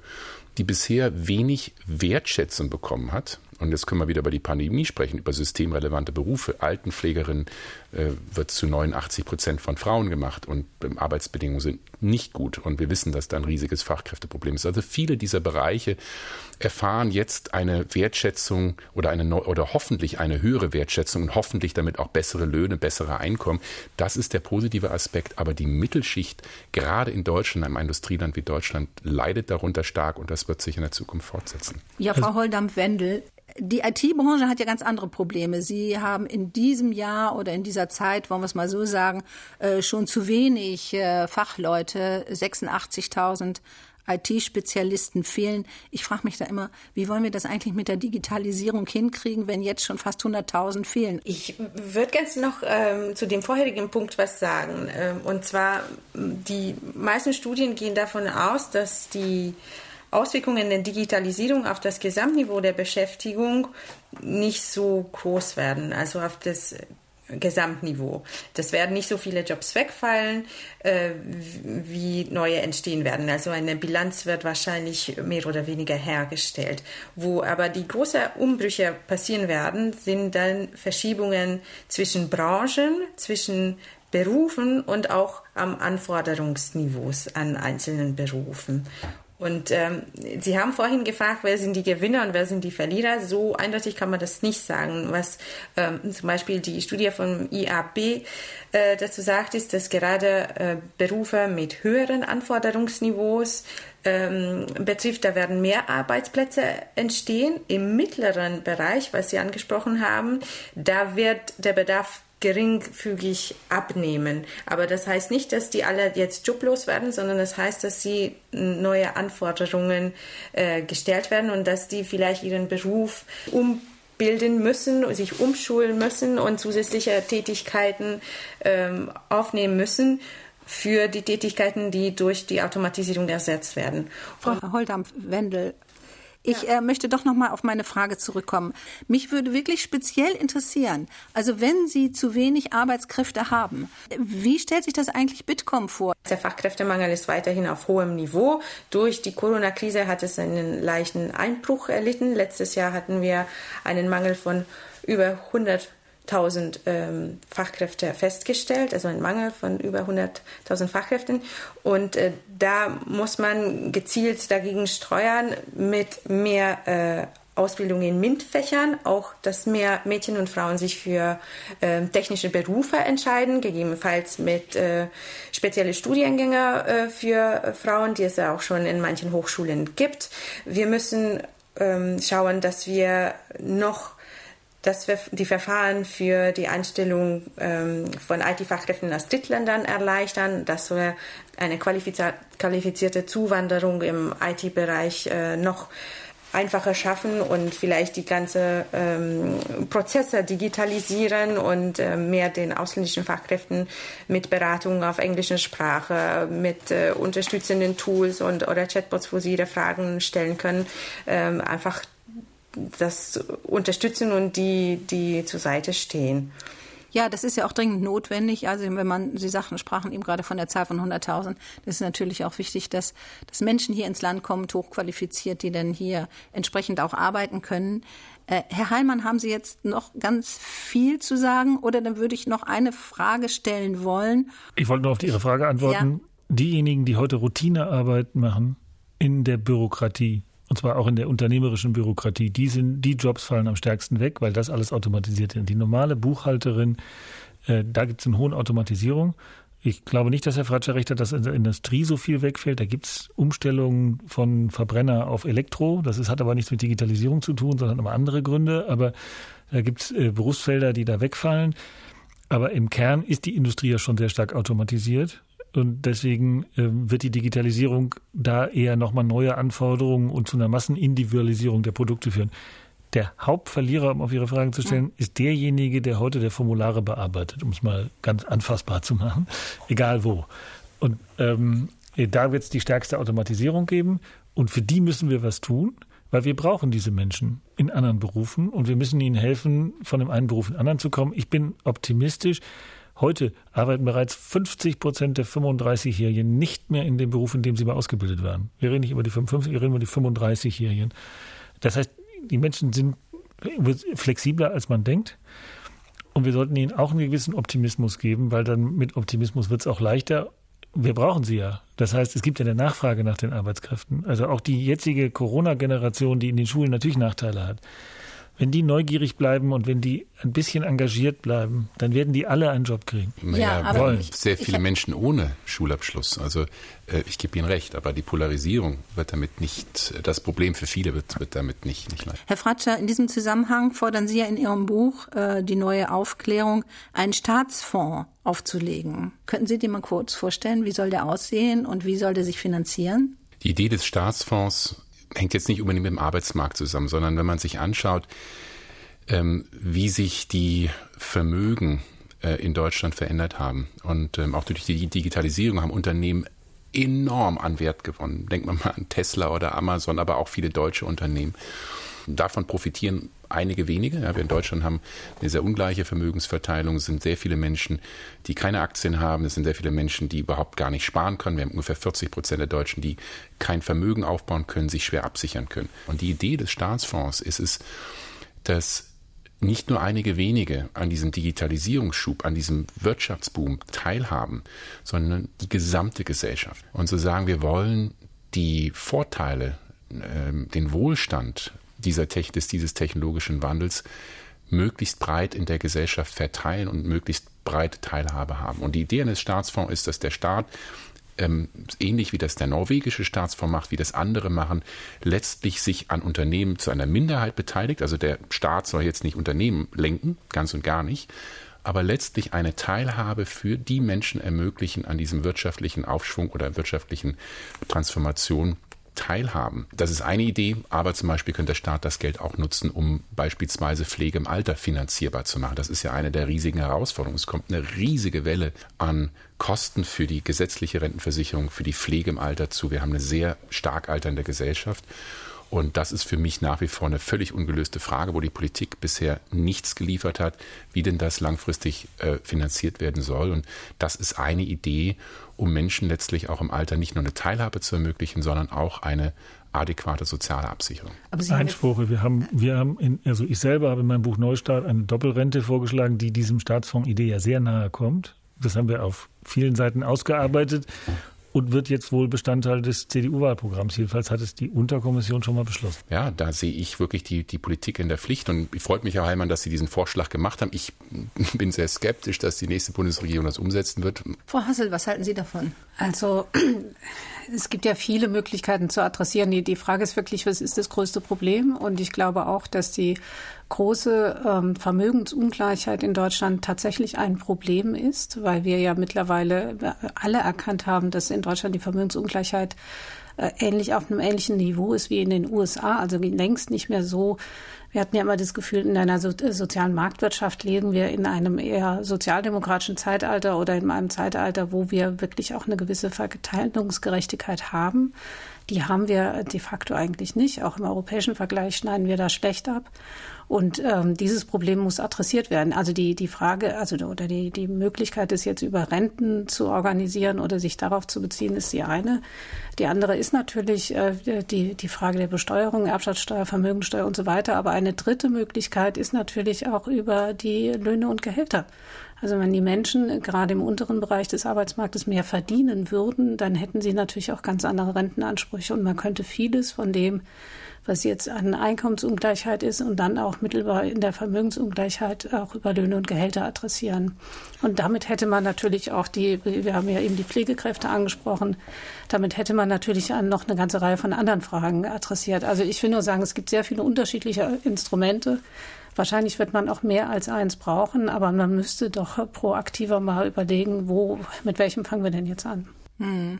die bisher wenig Wertschätzung bekommen hat, und jetzt können wir wieder über die Pandemie sprechen, über systemrelevante Berufe. Altenpflegerin äh, wird zu 89 Prozent von Frauen gemacht und ähm, Arbeitsbedingungen sind nicht gut. Und wir wissen, dass da ein riesiges Fachkräfteproblem ist. Also viele dieser Bereiche erfahren jetzt eine Wertschätzung oder eine oder hoffentlich eine höhere Wertschätzung und hoffentlich damit auch bessere Löhne, bessere Einkommen. Das ist der positive Aspekt. Aber die Mittelschicht, gerade in Deutschland, einem Industrieland wie Deutschland, leidet darunter stark und das wird sich in der Zukunft fortsetzen. Ja, Frau Holdam-Wendel, die IT-Branche hat ja ganz andere Probleme. Sie haben in diesem Jahr oder in dieser Zeit, wollen wir es mal so sagen, äh, schon zu wenig äh, Fachleute, 86.000 IT-Spezialisten fehlen. Ich frage mich da immer, wie wollen wir das eigentlich mit der Digitalisierung hinkriegen, wenn jetzt schon fast 100.000 fehlen? Ich würde ganz noch ähm, zu dem vorherigen Punkt was sagen. Ähm, und zwar, die meisten Studien gehen davon aus, dass die Auswirkungen der Digitalisierung auf das Gesamtniveau der Beschäftigung nicht so groß werden, also auf das Gesamtniveau. Das werden nicht so viele Jobs wegfallen, äh, wie neue entstehen werden. Also eine Bilanz wird wahrscheinlich mehr oder weniger hergestellt. Wo aber die großen Umbrüche passieren werden, sind dann Verschiebungen zwischen Branchen, zwischen Berufen und auch am Anforderungsniveaus an einzelnen Berufen. Und ähm, Sie haben vorhin gefragt, wer sind die Gewinner und wer sind die Verlierer. So eindeutig kann man das nicht sagen. Was ähm, zum Beispiel die Studie von IAB äh, dazu sagt, ist, dass gerade äh, Berufe mit höheren Anforderungsniveaus ähm, betrifft, da werden mehr Arbeitsplätze entstehen. Im mittleren Bereich, was Sie angesprochen haben, da wird der Bedarf geringfügig abnehmen. Aber das heißt nicht, dass die alle jetzt joblos werden, sondern das heißt, dass sie neue Anforderungen äh, gestellt werden und dass die vielleicht ihren Beruf umbilden müssen, sich umschulen müssen und zusätzliche Tätigkeiten ähm, aufnehmen müssen für die Tätigkeiten, die durch die Automatisierung ersetzt werden. Frau Holdampf-Wendel, ich ja. äh, möchte doch noch mal auf meine Frage zurückkommen. Mich würde wirklich speziell interessieren, also wenn Sie zu wenig Arbeitskräfte haben, wie stellt sich das eigentlich Bitkom vor? Der Fachkräftemangel ist weiterhin auf hohem Niveau. Durch die Corona-Krise hat es einen leichten Einbruch erlitten. Letztes Jahr hatten wir einen Mangel von über 100 1000 ähm, Fachkräfte festgestellt, also ein Mangel von über 100.000 Fachkräften. Und äh, da muss man gezielt dagegen steuern mit mehr äh, Ausbildung in MINT-Fächern, auch dass mehr Mädchen und Frauen sich für äh, technische Berufe entscheiden, gegebenenfalls mit äh, spezielle Studiengänge äh, für Frauen, die es ja auch schon in manchen Hochschulen gibt. Wir müssen ähm, schauen, dass wir noch wir die Verfahren für die Einstellung ähm, von IT-Fachkräften aus Drittländern erleichtern, dass wir eine qualifizierte Zuwanderung im IT-Bereich äh, noch einfacher schaffen und vielleicht die ganze ähm, Prozesse digitalisieren und äh, mehr den ausländischen Fachkräften mit Beratung auf englischer Sprache, mit äh, unterstützenden Tools und oder Chatbots, wo sie ihre Fragen stellen können, ähm, einfach das unterstützen und die, die zur Seite stehen. Ja, das ist ja auch dringend notwendig. Also wenn man, Sie sagten, sprachen eben gerade von der Zahl von 100.000, das ist natürlich auch wichtig, dass, dass Menschen hier ins Land kommen, hochqualifiziert, die dann hier entsprechend auch arbeiten können. Äh, Herr Heilmann, haben Sie jetzt noch ganz viel zu sagen oder dann würde ich noch eine Frage stellen wollen? Ich wollte nur auf Ihre Frage antworten. Ja. Diejenigen, die heute Routinearbeit machen in der Bürokratie, und zwar auch in der unternehmerischen Bürokratie, die, sind, die Jobs fallen am stärksten weg, weil das alles automatisiert ist. Die normale Buchhalterin, äh, da gibt es eine hohe Automatisierung. Ich glaube nicht, dass Herr Fratscher recht hat, dass in der Industrie so viel wegfällt. Da gibt es Umstellungen von Verbrenner auf Elektro. Das ist, hat aber nichts mit Digitalisierung zu tun, sondern aber andere Gründe. Aber da gibt es äh, Berufsfelder, die da wegfallen. Aber im Kern ist die Industrie ja schon sehr stark automatisiert. Und deswegen äh, wird die Digitalisierung da eher nochmal neue Anforderungen und zu einer Massenindividualisierung der Produkte führen. Der Hauptverlierer, um auf Ihre Fragen zu stellen, ist derjenige, der heute der Formulare bearbeitet, um es mal ganz anfassbar zu machen, egal wo. Und ähm, da wird es die stärkste Automatisierung geben. Und für die müssen wir was tun, weil wir brauchen diese Menschen in anderen Berufen und wir müssen ihnen helfen, von dem einen Beruf in den anderen zu kommen. Ich bin optimistisch. Heute arbeiten bereits 50 Prozent der 35-Jährigen nicht mehr in dem Beruf, in dem sie mal ausgebildet waren. Wir reden nicht über die 55, wir reden über die 35-Jährigen. Das heißt, die Menschen sind flexibler, als man denkt. Und wir sollten ihnen auch einen gewissen Optimismus geben, weil dann mit Optimismus wird es auch leichter. Wir brauchen sie ja. Das heißt, es gibt ja eine Nachfrage nach den Arbeitskräften. Also auch die jetzige Corona-Generation, die in den Schulen natürlich Nachteile hat. Wenn die neugierig bleiben und wenn die ein bisschen engagiert bleiben, dann werden die alle einen Job kriegen. Naja, ja, aber wollen. sehr viele Menschen ohne Schulabschluss. Also äh, ich gebe Ihnen recht, aber die Polarisierung wird damit nicht, das Problem für viele wird, wird damit nicht, nicht leicht. Herr Fratscher, in diesem Zusammenhang fordern Sie ja in Ihrem Buch äh, die neue Aufklärung, einen Staatsfonds aufzulegen. Könnten Sie den mal kurz vorstellen? Wie soll der aussehen und wie soll der sich finanzieren? Die Idee des Staatsfonds hängt jetzt nicht unbedingt mit dem Arbeitsmarkt zusammen, sondern wenn man sich anschaut, ähm, wie sich die Vermögen äh, in Deutschland verändert haben und ähm, auch durch die Digitalisierung haben Unternehmen enorm an Wert gewonnen. Denkt man mal an Tesla oder Amazon, aber auch viele deutsche Unternehmen. Davon profitieren einige wenige. Ja, wir in Deutschland haben eine sehr ungleiche Vermögensverteilung. Es sind sehr viele Menschen, die keine Aktien haben. Es sind sehr viele Menschen, die überhaupt gar nicht sparen können. Wir haben ungefähr 40 Prozent der Deutschen, die kein Vermögen aufbauen können, sich schwer absichern können. Und die Idee des Staatsfonds ist es, dass nicht nur einige wenige an diesem Digitalisierungsschub, an diesem Wirtschaftsboom teilhaben, sondern die gesamte Gesellschaft. Und so sagen, wir wollen die Vorteile, äh, den Wohlstand dieser des, dieses technologischen Wandels möglichst breit in der Gesellschaft verteilen und möglichst breite Teilhabe haben. Und die Idee eines Staatsfonds ist, dass der Staat ähm, ähnlich wie das der norwegische Staatsfonds macht, wie das andere machen, letztlich sich an Unternehmen zu einer Minderheit beteiligt. Also der Staat soll jetzt nicht Unternehmen lenken, ganz und gar nicht, aber letztlich eine Teilhabe für die Menschen ermöglichen an diesem wirtschaftlichen Aufschwung oder wirtschaftlichen Transformation teilhaben. Das ist eine Idee, aber zum Beispiel könnte der Staat das Geld auch nutzen, um beispielsweise Pflege im Alter finanzierbar zu machen. Das ist ja eine der riesigen Herausforderungen. Es kommt eine riesige Welle an Kosten für die gesetzliche Rentenversicherung, für die Pflege im Alter zu. Wir haben eine sehr stark alternde Gesellschaft. Und das ist für mich nach wie vor eine völlig ungelöste Frage, wo die Politik bisher nichts geliefert hat, wie denn das langfristig äh, finanziert werden soll. Und das ist eine Idee, um Menschen letztlich auch im Alter nicht nur eine Teilhabe zu ermöglichen, sondern auch eine adäquate soziale Absicherung. Einspruche. Wir haben, wir haben in, also ich selber habe in meinem Buch Neustart eine Doppelrente vorgeschlagen, die diesem Staatsfonds-Idee ja sehr nahe kommt. Das haben wir auf vielen Seiten ausgearbeitet und wird jetzt wohl Bestandteil des CDU-Wahlprogramms. Jedenfalls hat es die Unterkommission schon mal beschlossen. Ja, da sehe ich wirklich die, die Politik in der Pflicht. Und ich freut mich, Herr Heilmann, dass Sie diesen Vorschlag gemacht haben. Ich bin sehr skeptisch, dass die nächste Bundesregierung das umsetzen wird. Frau Hassel, was halten Sie davon? Also es gibt ja viele Möglichkeiten zu adressieren. Die, die Frage ist wirklich, was ist das größte Problem? Und ich glaube auch, dass die große ähm, Vermögensungleichheit in Deutschland tatsächlich ein Problem ist, weil wir ja mittlerweile alle erkannt haben, dass in Deutschland die Vermögensungleichheit äh, ähnlich auf einem ähnlichen Niveau ist wie in den USA, also längst nicht mehr so. Wir hatten ja immer das Gefühl, in einer so, äh, sozialen Marktwirtschaft leben wir in einem eher sozialdemokratischen Zeitalter oder in einem Zeitalter, wo wir wirklich auch eine gewisse Verteilungsgerechtigkeit haben. Die haben wir de facto eigentlich nicht. Auch im europäischen Vergleich schneiden wir da schlecht ab. Und ähm, dieses Problem muss adressiert werden. Also die, die Frage, also oder die, die Möglichkeit, es jetzt über Renten zu organisieren oder sich darauf zu beziehen, ist die eine. Die andere ist natürlich äh, die, die Frage der Besteuerung, Erbschaftssteuer, Vermögensteuer und so weiter. Aber eine dritte Möglichkeit ist natürlich auch über die Löhne und Gehälter. Also wenn die Menschen gerade im unteren Bereich des Arbeitsmarktes mehr verdienen würden, dann hätten sie natürlich auch ganz andere Rentenansprüche und man könnte vieles von dem, was jetzt an Einkommensungleichheit ist und dann auch mittelbar in der Vermögensungleichheit auch über Löhne und Gehälter adressieren. Und damit hätte man natürlich auch die, wir haben ja eben die Pflegekräfte angesprochen, damit hätte man natürlich noch eine ganze Reihe von anderen Fragen adressiert. Also ich will nur sagen, es gibt sehr viele unterschiedliche Instrumente. Wahrscheinlich wird man auch mehr als eins brauchen, aber man müsste doch proaktiver mal überlegen, wo, mit welchem fangen wir denn jetzt an? Hm.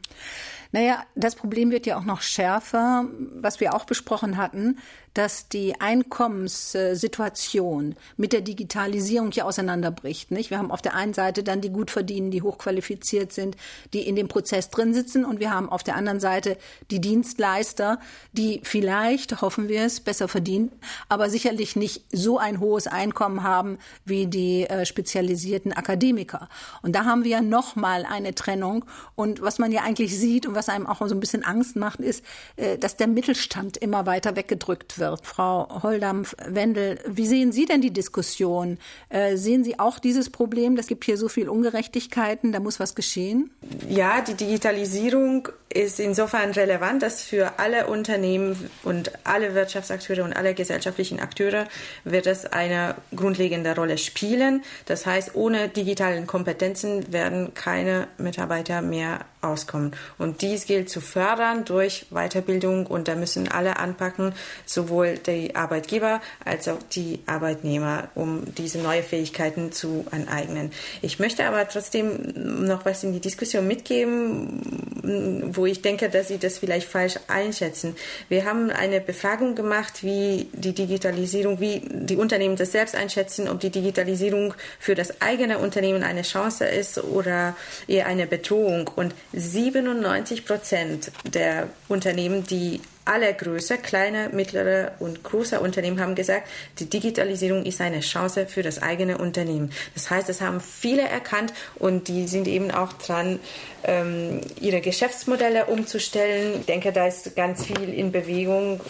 Naja, das Problem wird ja auch noch schärfer, was wir auch besprochen hatten, dass die Einkommenssituation mit der Digitalisierung ja auseinanderbricht. Nicht? Wir haben auf der einen Seite dann die gut verdienen, die hochqualifiziert sind, die in dem Prozess drin sitzen, und wir haben auf der anderen Seite die Dienstleister, die vielleicht, hoffen wir es, besser verdienen, aber sicherlich nicht so ein hohes Einkommen haben wie die äh, spezialisierten Akademiker. Und da haben wir ja noch mal eine Trennung. Und was man ja eigentlich sieht und was einem auch so ein bisschen Angst macht, ist, äh, dass der Mittelstand immer weiter weggedrückt wird. Frau Holdampf-Wendel, wie sehen Sie denn die Diskussion? Äh, sehen Sie auch dieses Problem? Es gibt hier so viel Ungerechtigkeiten, da muss was geschehen? Ja, die Digitalisierung ist insofern relevant, dass für alle Unternehmen und alle Wirtschaftsakteure und alle gesellschaftlichen Akteure wird es eine grundlegende Rolle spielen. Das heißt, ohne digitalen Kompetenzen werden keine Mitarbeiter mehr auskommen. Und dies gilt zu fördern durch Weiterbildung und da müssen alle anpacken, sowohl die Arbeitgeber als auch die Arbeitnehmer, um diese neuen Fähigkeiten zu aneignen. Ich möchte aber trotzdem noch was in die Diskussion mitgeben, wo ich denke, dass Sie das vielleicht falsch einschätzen. Wir haben eine Befragung gemacht, wie die Digitalisierung, wie die Unternehmen das selbst einschätzen, ob die Digitalisierung für das eigene Unternehmen eine Chance ist oder eher eine Bedrohung. Und 97 Prozent der Unternehmen, die alle größer, kleine, mittlere und große Unternehmen haben gesagt, die Digitalisierung ist eine Chance für das eigene Unternehmen. Das heißt, das haben viele erkannt und die sind eben auch dran, ähm, ihre Geschäftsmodelle umzustellen. Ich denke, da ist ganz viel in Bewegung,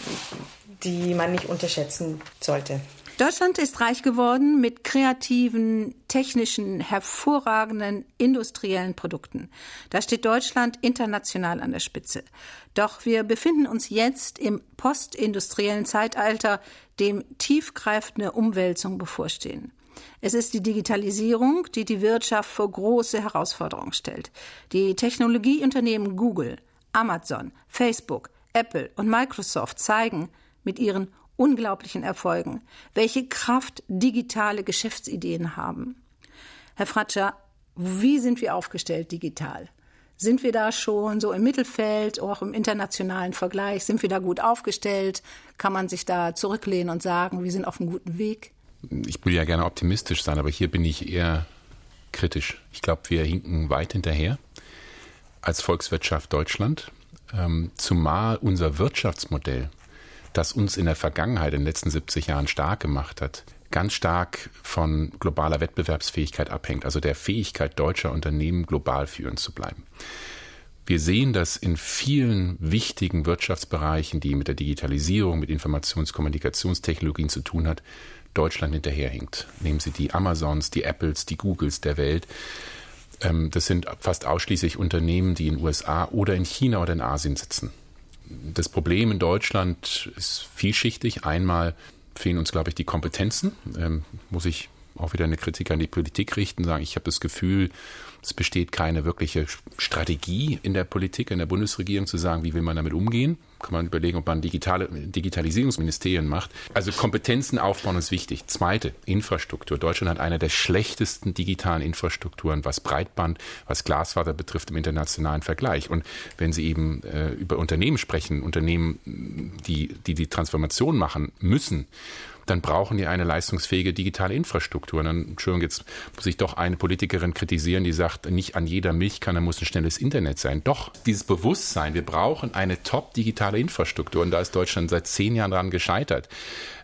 die man nicht unterschätzen sollte. Deutschland ist reich geworden mit kreativen, technischen, hervorragenden industriellen Produkten. Da steht Deutschland international an der Spitze. Doch wir befinden uns jetzt im postindustriellen Zeitalter, dem tiefgreifende Umwälzungen bevorstehen. Es ist die Digitalisierung, die die Wirtschaft vor große Herausforderungen stellt. Die Technologieunternehmen Google, Amazon, Facebook, Apple und Microsoft zeigen mit ihren unglaublichen Erfolgen, welche Kraft digitale Geschäftsideen haben. Herr Fratscher, wie sind wir aufgestellt digital? Sind wir da schon so im Mittelfeld, auch im internationalen Vergleich? Sind wir da gut aufgestellt? Kann man sich da zurücklehnen und sagen, wir sind auf einem guten Weg? Ich will ja gerne optimistisch sein, aber hier bin ich eher kritisch. Ich glaube, wir hinken weit hinterher als Volkswirtschaft Deutschland, ähm, zumal unser Wirtschaftsmodell das uns in der Vergangenheit, in den letzten 70 Jahren stark gemacht hat, ganz stark von globaler Wettbewerbsfähigkeit abhängt, also der Fähigkeit deutscher Unternehmen global führend zu bleiben. Wir sehen, dass in vielen wichtigen Wirtschaftsbereichen, die mit der Digitalisierung, mit Informations- und Kommunikationstechnologien zu tun hat, Deutschland hinterherhinkt. Nehmen Sie die Amazons, die Apples, die Googles der Welt. Ähm, das sind fast ausschließlich Unternehmen, die in USA oder in China oder in Asien sitzen das Problem in Deutschland ist vielschichtig. Einmal fehlen uns, glaube ich, die Kompetenzen. Ähm, muss ich auch wieder eine Kritik an die Politik richten, sagen, ich habe das Gefühl, es besteht keine wirkliche Strategie in der Politik, in der Bundesregierung zu sagen, wie will man damit umgehen. Kann man überlegen, ob man digitale Digitalisierungsministerien macht. Also Kompetenzen aufbauen ist wichtig. Zweite, Infrastruktur. Deutschland hat eine der schlechtesten digitalen Infrastrukturen, was Breitband, was Glasfaser betrifft im internationalen Vergleich. Und wenn Sie eben äh, über Unternehmen sprechen, Unternehmen, die, die die Transformation machen müssen, dann brauchen die eine leistungsfähige digitale Infrastruktur. Und dann, Entschuldigung, jetzt muss ich doch eine Politikerin kritisieren, die sagt, nicht an jeder Milchkanne muss ein schnelles Internet sein. Doch, dieses Bewusstsein, wir brauchen eine top digitale Infrastruktur. Und da ist Deutschland seit zehn Jahren dran gescheitert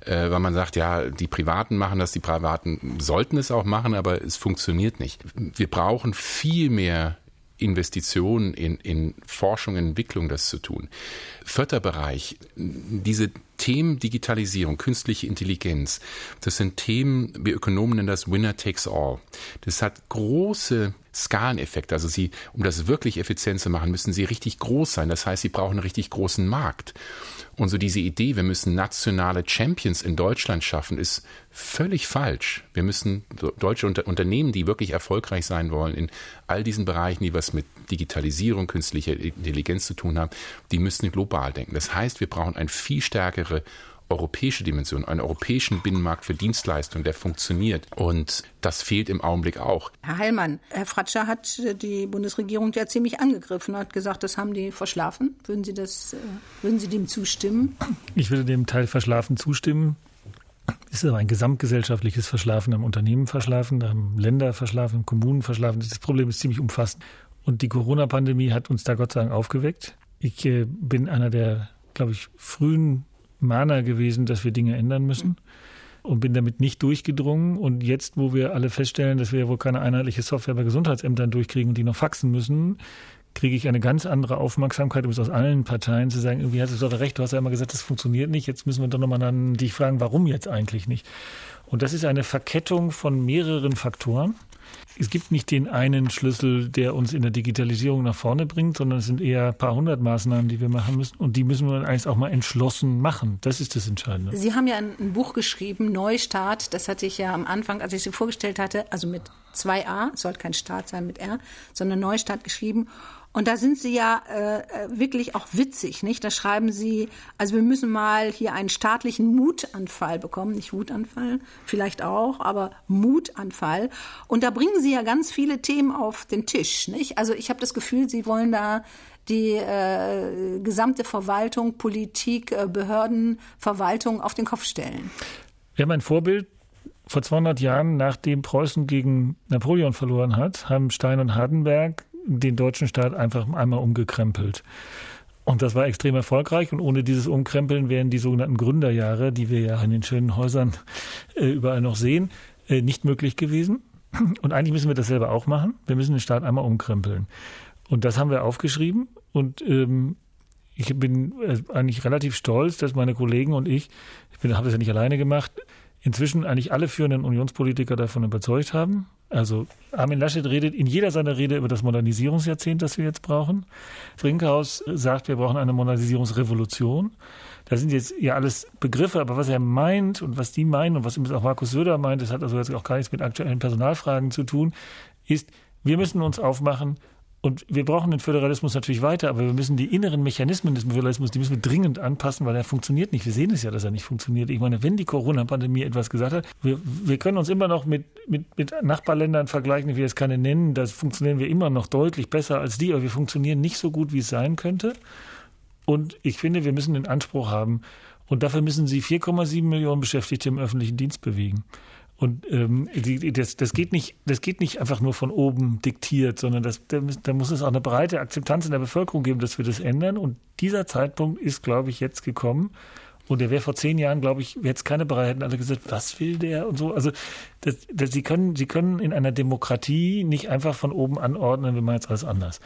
äh, weil man sagt, ja, die Privaten machen das, die Privaten sollten es auch machen, aber es funktioniert nicht. Wir brauchen viel mehr Investitionen in, in Forschung und Entwicklung das zu tun. Vierter Bereich, diese Themen Digitalisierung, künstliche Intelligenz, das sind Themen, wir Ökonomen nennen das Winner takes all. Das hat große Skaleneffekte. Also sie, um das wirklich effizient zu machen, müssen sie richtig groß sein. Das heißt, sie brauchen einen richtig großen Markt. Und so diese Idee, wir müssen nationale Champions in Deutschland schaffen, ist völlig falsch. Wir müssen deutsche Unternehmen, die wirklich erfolgreich sein wollen in all diesen Bereichen, die was mit Digitalisierung, künstlicher Intelligenz zu tun haben, die müssen global denken. Das heißt, wir brauchen eine viel stärkere europäische Dimension, einen europäischen Binnenmarkt für Dienstleistungen, der funktioniert. Und das fehlt im Augenblick auch. Herr Heilmann, Herr Fratscher hat die Bundesregierung ja ziemlich angegriffen, hat gesagt, das haben die verschlafen. Würden Sie, das, äh, würden Sie dem zustimmen? Ich würde dem Teil verschlafen zustimmen. Es ist aber ein gesamtgesellschaftliches Verschlafen, am Unternehmen verschlafen, am Länder verschlafen, Kommunen verschlafen. Das Problem ist ziemlich umfassend. Und die Corona-Pandemie hat uns da Gott sei Dank aufgeweckt. Ich äh, bin einer der, glaube ich, frühen Mahner gewesen, dass wir Dinge ändern müssen und bin damit nicht durchgedrungen. Und jetzt, wo wir alle feststellen, dass wir ja wohl keine einheitliche Software bei Gesundheitsämtern durchkriegen und die noch faxen müssen, kriege ich eine ganz andere Aufmerksamkeit, um es aus allen Parteien zu sagen, irgendwie hast du doch recht, du hast ja immer gesagt, das funktioniert nicht, jetzt müssen wir doch nochmal dann dich fragen, warum jetzt eigentlich nicht. Und das ist eine Verkettung von mehreren Faktoren es gibt nicht den einen Schlüssel, der uns in der Digitalisierung nach vorne bringt, sondern es sind eher ein paar hundert Maßnahmen, die wir machen müssen. Und die müssen wir dann eigentlich auch mal entschlossen machen. Das ist das Entscheidende. Sie haben ja ein Buch geschrieben, Neustart. Das hatte ich ja am Anfang, als ich Sie vorgestellt hatte, also mit zwei A, es sollte kein Start sein mit R, sondern Neustart geschrieben. Und da sind sie ja äh, wirklich auch witzig, nicht? Da schreiben sie, also wir müssen mal hier einen staatlichen Mutanfall bekommen, nicht Wutanfall, vielleicht auch, aber Mutanfall. Und da bringen sie ja ganz viele Themen auf den Tisch, nicht? Also ich habe das Gefühl, sie wollen da die äh, gesamte Verwaltung, Politik, äh, Behörden, Verwaltung auf den Kopf stellen. Wir haben ein Vorbild. Vor 200 Jahren, nachdem Preußen gegen Napoleon verloren hat, haben Stein und Hardenberg den deutschen Staat einfach einmal umgekrempelt. Und das war extrem erfolgreich. Und ohne dieses Umkrempeln wären die sogenannten Gründerjahre, die wir ja in den schönen Häusern äh, überall noch sehen, äh, nicht möglich gewesen. Und eigentlich müssen wir das selber auch machen. Wir müssen den Staat einmal umkrempeln. Und das haben wir aufgeschrieben. Und ähm, ich bin äh, eigentlich relativ stolz, dass meine Kollegen und ich, ich habe das ja nicht alleine gemacht, inzwischen eigentlich alle führenden Unionspolitiker davon überzeugt haben. Also Armin Laschet redet in jeder seiner Rede über das Modernisierungsjahrzehnt, das wir jetzt brauchen. Brinkhaus sagt, wir brauchen eine Modernisierungsrevolution. Das sind jetzt ja alles Begriffe, aber was er meint und was die meinen und was auch Markus Söder meint, das hat also jetzt auch gar nichts mit aktuellen Personalfragen zu tun, ist, wir müssen uns aufmachen, und wir brauchen den Föderalismus natürlich weiter, aber wir müssen die inneren Mechanismen des Föderalismus, die müssen wir dringend anpassen, weil er funktioniert nicht. Wir sehen es ja, dass er nicht funktioniert. Ich meine, wenn die Corona-Pandemie etwas gesagt hat, wir, wir können uns immer noch mit, mit, mit Nachbarländern vergleichen, wie wir es keine nennen. Da funktionieren wir immer noch deutlich besser als die, aber wir funktionieren nicht so gut, wie es sein könnte. Und ich finde, wir müssen den Anspruch haben, und dafür müssen sie 4,7 Millionen Beschäftigte im öffentlichen Dienst bewegen. Und ähm, die, das, das, geht nicht, das geht nicht einfach nur von oben diktiert, sondern das, da, muss es auch eine breite Akzeptanz in der Bevölkerung geben, dass wir das ändern. Und dieser Zeitpunkt ist, glaube ich, jetzt gekommen. Und der wäre vor zehn Jahren, glaube ich, jetzt keine Bereich, hätten alle gesagt, was will der und so. Also das, das, sie können, sie können in einer Demokratie nicht einfach von oben anordnen, wir machen jetzt alles anders.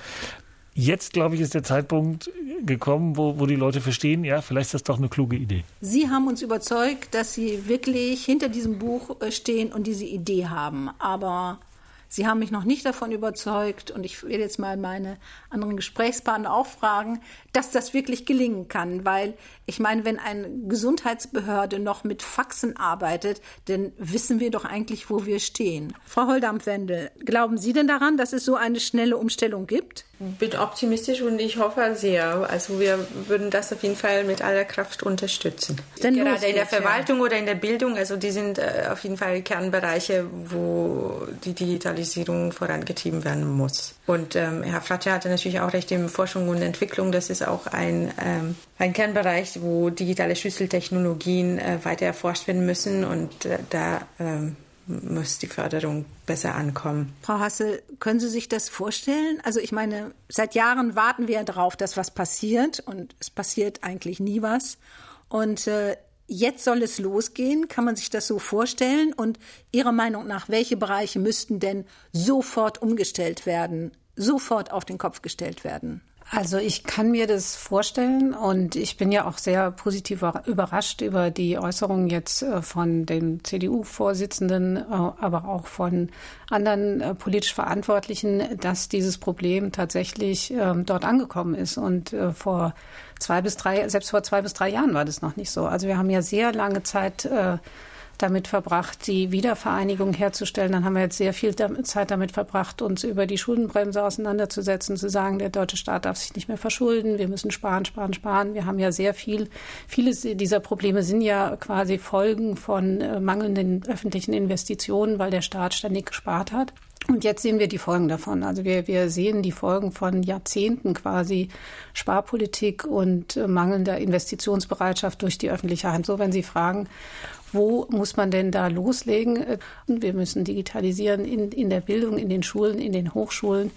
Jetzt, glaube ich, ist der Zeitpunkt gekommen, wo, wo die Leute verstehen, ja, vielleicht ist das doch eine kluge Idee. Sie haben uns überzeugt, dass Sie wirklich hinter diesem Buch äh, stehen und diese Idee haben. Aber Sie haben mich noch nicht davon überzeugt und ich werde jetzt mal meine anderen Gesprächspartner auch fragen, dass das wirklich gelingen kann, weil ich meine, wenn eine Gesundheitsbehörde noch mit Faxen arbeitet, dann wissen wir doch eigentlich, wo wir stehen. Frau Holdampf-Wendel, glauben Sie denn daran, dass es so eine schnelle Umstellung gibt? Bin optimistisch und ich hoffe sehr. Also wir würden das auf jeden Fall mit aller Kraft unterstützen. Denn Gerade in der Verwaltung ja. oder in der Bildung, also die sind äh, auf jeden Fall Kernbereiche, wo die Digitalisierung Digitalisierung vorangetrieben werden muss. Und ähm, Herr Fratscher hatte natürlich auch recht in Forschung und Entwicklung. Das ist auch ein, ähm, ein Kernbereich, wo digitale Schlüsseltechnologien äh, weiter erforscht werden müssen. Und äh, da ähm, muss die Förderung besser ankommen. Frau Hassel, können Sie sich das vorstellen? Also ich meine, seit Jahren warten wir darauf, dass was passiert und es passiert eigentlich nie was. Und äh, jetzt soll es losgehen. Kann man sich das so vorstellen? Und Ihrer Meinung nach, welche Bereiche müssten denn sofort umgestellt werden, sofort auf den Kopf gestellt werden? Also ich kann mir das vorstellen und ich bin ja auch sehr positiv überrascht über die Äußerungen jetzt äh, von dem CDU-Vorsitzenden, äh, aber auch von anderen äh, politisch Verantwortlichen, dass dieses Problem tatsächlich ähm, dort angekommen ist. Und vor zwei bis drei, selbst vor zwei bis drei Jahren war das noch nicht so. Also wir haben ja sehr lange Zeit damit verbracht, die Wiedervereinigung herzustellen. Dann haben wir jetzt sehr viel Zeit damit verbracht, uns über die Schuldenbremse auseinanderzusetzen, zu sagen, der deutsche Staat darf sich nicht mehr verschulden, wir müssen sparen, sparen, sparen. Wir haben ja sehr viel, vieles dieser Probleme sind ja quasi Folgen von äh, mangelnden öffentlichen Investitionen, weil der Staat ständig gespart hat. Und jetzt sehen wir die Folgen davon. Also wir, wir sehen die Folgen von Jahrzehnten quasi Sparpolitik und äh, mangelnder Investitionsbereitschaft durch die öffentliche Hand. So, wenn Sie fragen, wo muss man denn da loslegen? Wir müssen digitalisieren in, in der Bildung, in den Schulen, in den Hochschulen.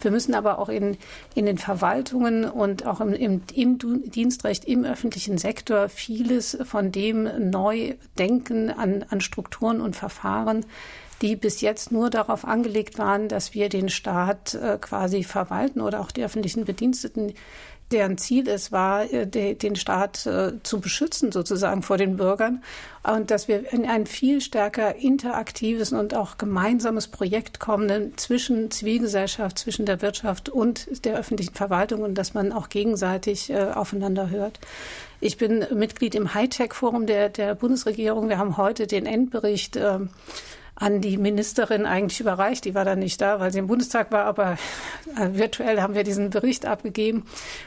Wir müssen aber auch in, in den Verwaltungen und auch im, im, im Dienstrecht, im öffentlichen Sektor vieles von dem neu denken an, an Strukturen und Verfahren, die bis jetzt nur darauf angelegt waren, dass wir den Staat äh, quasi verwalten oder auch die öffentlichen Bediensteten deren Ziel es war, äh, den Staat äh, zu beschützen sozusagen vor den Bürgern und dass wir in ein viel stärker interaktives und auch gemeinsames Projekt kommen zwischen Zivilgesellschaft, zwischen der Wirtschaft und der öffentlichen Verwaltung und dass man auch gegenseitig äh, aufeinander hört. Ich bin Mitglied im Hightech-Forum der, der Bundesregierung. Wir haben heute den Endbericht ähm, an die Ministerin eigentlich überreicht. Die war dann nicht da, weil sie im Bundestag war, aber äh, virtuell haben wir diesen Bericht abgegeben.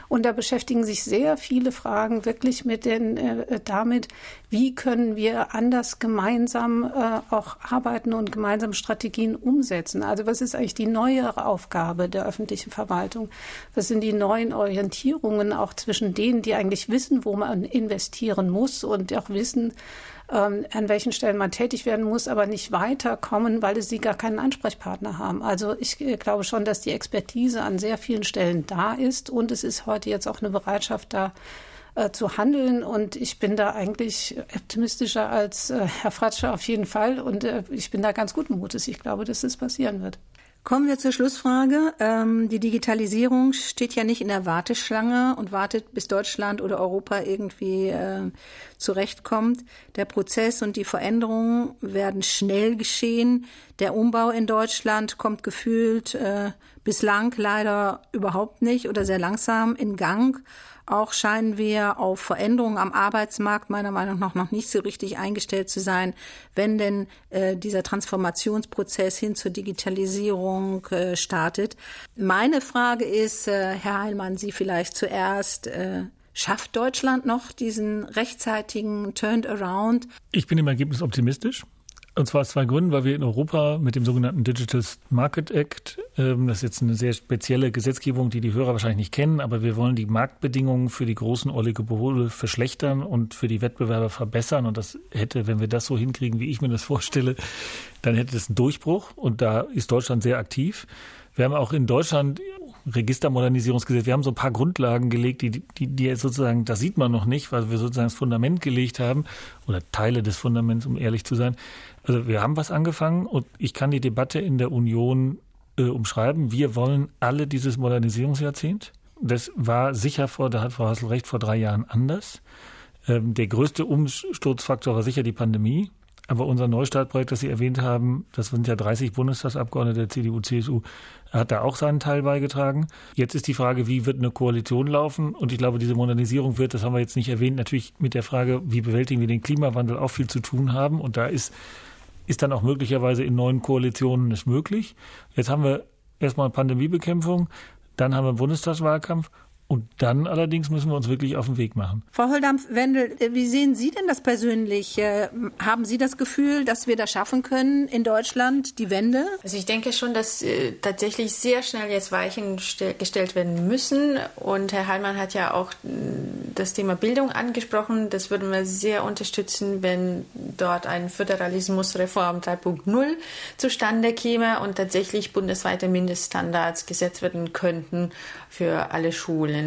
Und da beschäftigen sich sehr viele Fragen wirklich mit den, äh, damit, wie können wir anders gemeinsam äh, auch arbeiten und gemeinsam Strategien umsetzen. Also was ist eigentlich die neuere Aufgabe der öffentlichen Verwaltung? Was sind die neuen Orientierungen auch zwischen denen, die eigentlich wissen, wo man investieren muss und auch wissen, ähm, an welchen Stellen man tätig werden muss, aber nicht weiterkommen, weil sie gar keinen Ansprechpartner haben. Also ich äh, glaube schon, dass die Expertise an sehr vielen Stellen da ist und es ist heute jetzt auch eine Bereitschaft da, äh, zu handeln. Und ich bin da eigentlich optimistischer als äh, Herr Fratscher auf jeden Fall. Und ich bin da ganz guten Mutes. Ich glaube, dass es passieren wird. Kommen wir zur Schlussfrage. Ähm, die Digitalisierung steht ja nicht in der Warteschlange und wartet, bis Deutschland oder Europa irgendwie äh, zurechtkommt. Der Prozess und die Veränderungen werden schnell geschehen. Der Umbau in Deutschland kommt gefühlt äh, bislang leider überhaupt nicht oder sehr langsam in Gang. Auch scheinen wir auf Veränderungen am Arbeitsmarkt meiner Meinung nach noch nicht so richtig eingestellt zu sein, wenn denn äh, dieser Transformationsprozess hin zur Digitalisierung äh, startet. Meine Frage ist, äh, Herr Heilmann, Sie vielleicht zuerst, äh, schafft Deutschland noch diesen rechtzeitigen Turned Around? Ich bin im Ergebnis optimistisch. Und zwar aus zwei Gründen, weil wir in Europa mit dem sogenannten Digital Market Act, ähm, das ist jetzt eine sehr spezielle Gesetzgebung, die die Hörer wahrscheinlich nicht kennen, aber wir wollen die Marktbedingungen für die großen Oligopole verschlechtern und für die Wettbewerber verbessern. Und das hätte, wenn wir das so hinkriegen, wie ich mir das vorstelle, dann hätte das einen Durchbruch. Und da ist Deutschland sehr aktiv. Wir haben auch in Deutschland Registermodernisierungsgesetz. Wir haben so ein paar Grundlagen gelegt, die, die, die sozusagen, das sieht man noch nicht, weil wir sozusagen das Fundament gelegt haben oder Teile des Fundaments, um ehrlich zu sein. Also wir haben was angefangen und ich kann die Debatte in der Union äh, umschreiben. Wir wollen alle dieses Modernisierungsjahrzehnt. Das war sicher vor, da hat Frau Hassel recht, vor drei Jahren anders. Ähm, der größte Umsturzfaktor war sicher die Pandemie. Aber unser Neustartprojekt, das Sie erwähnt haben, das sind ja 30 Bundestagsabgeordnete der CDU, CSU, hat da auch seinen Teil beigetragen. Jetzt ist die Frage, wie wird eine Koalition laufen? Und ich glaube, diese Modernisierung wird, das haben wir jetzt nicht erwähnt, natürlich mit der Frage, wie bewältigen wir den Klimawandel auch viel zu tun haben. Und da ist, ist dann auch möglicherweise in neuen Koalitionen es möglich. Jetzt haben wir erstmal Pandemiebekämpfung, dann haben wir Bundestagswahlkampf Und dann allerdings müssen wir uns wirklich auf den Weg machen. Frau Holdampf-Wendel, wie sehen Sie denn das persönlich? Äh, haben Sie das Gefühl, dass wir das schaffen können in Deutschland, die Wende? Also ich denke schon, dass äh, tatsächlich sehr schnell jetzt Weichen gestellt werden müssen. Und Herr Heilmann hat ja auch äh, das Thema Bildung angesprochen. Das würden wir sehr unterstützen, wenn dort ein Föderalismusreform 3.0 zustande käme und tatsächlich bundesweite Mindeststandards gesetzt werden könnten für alle Schulen,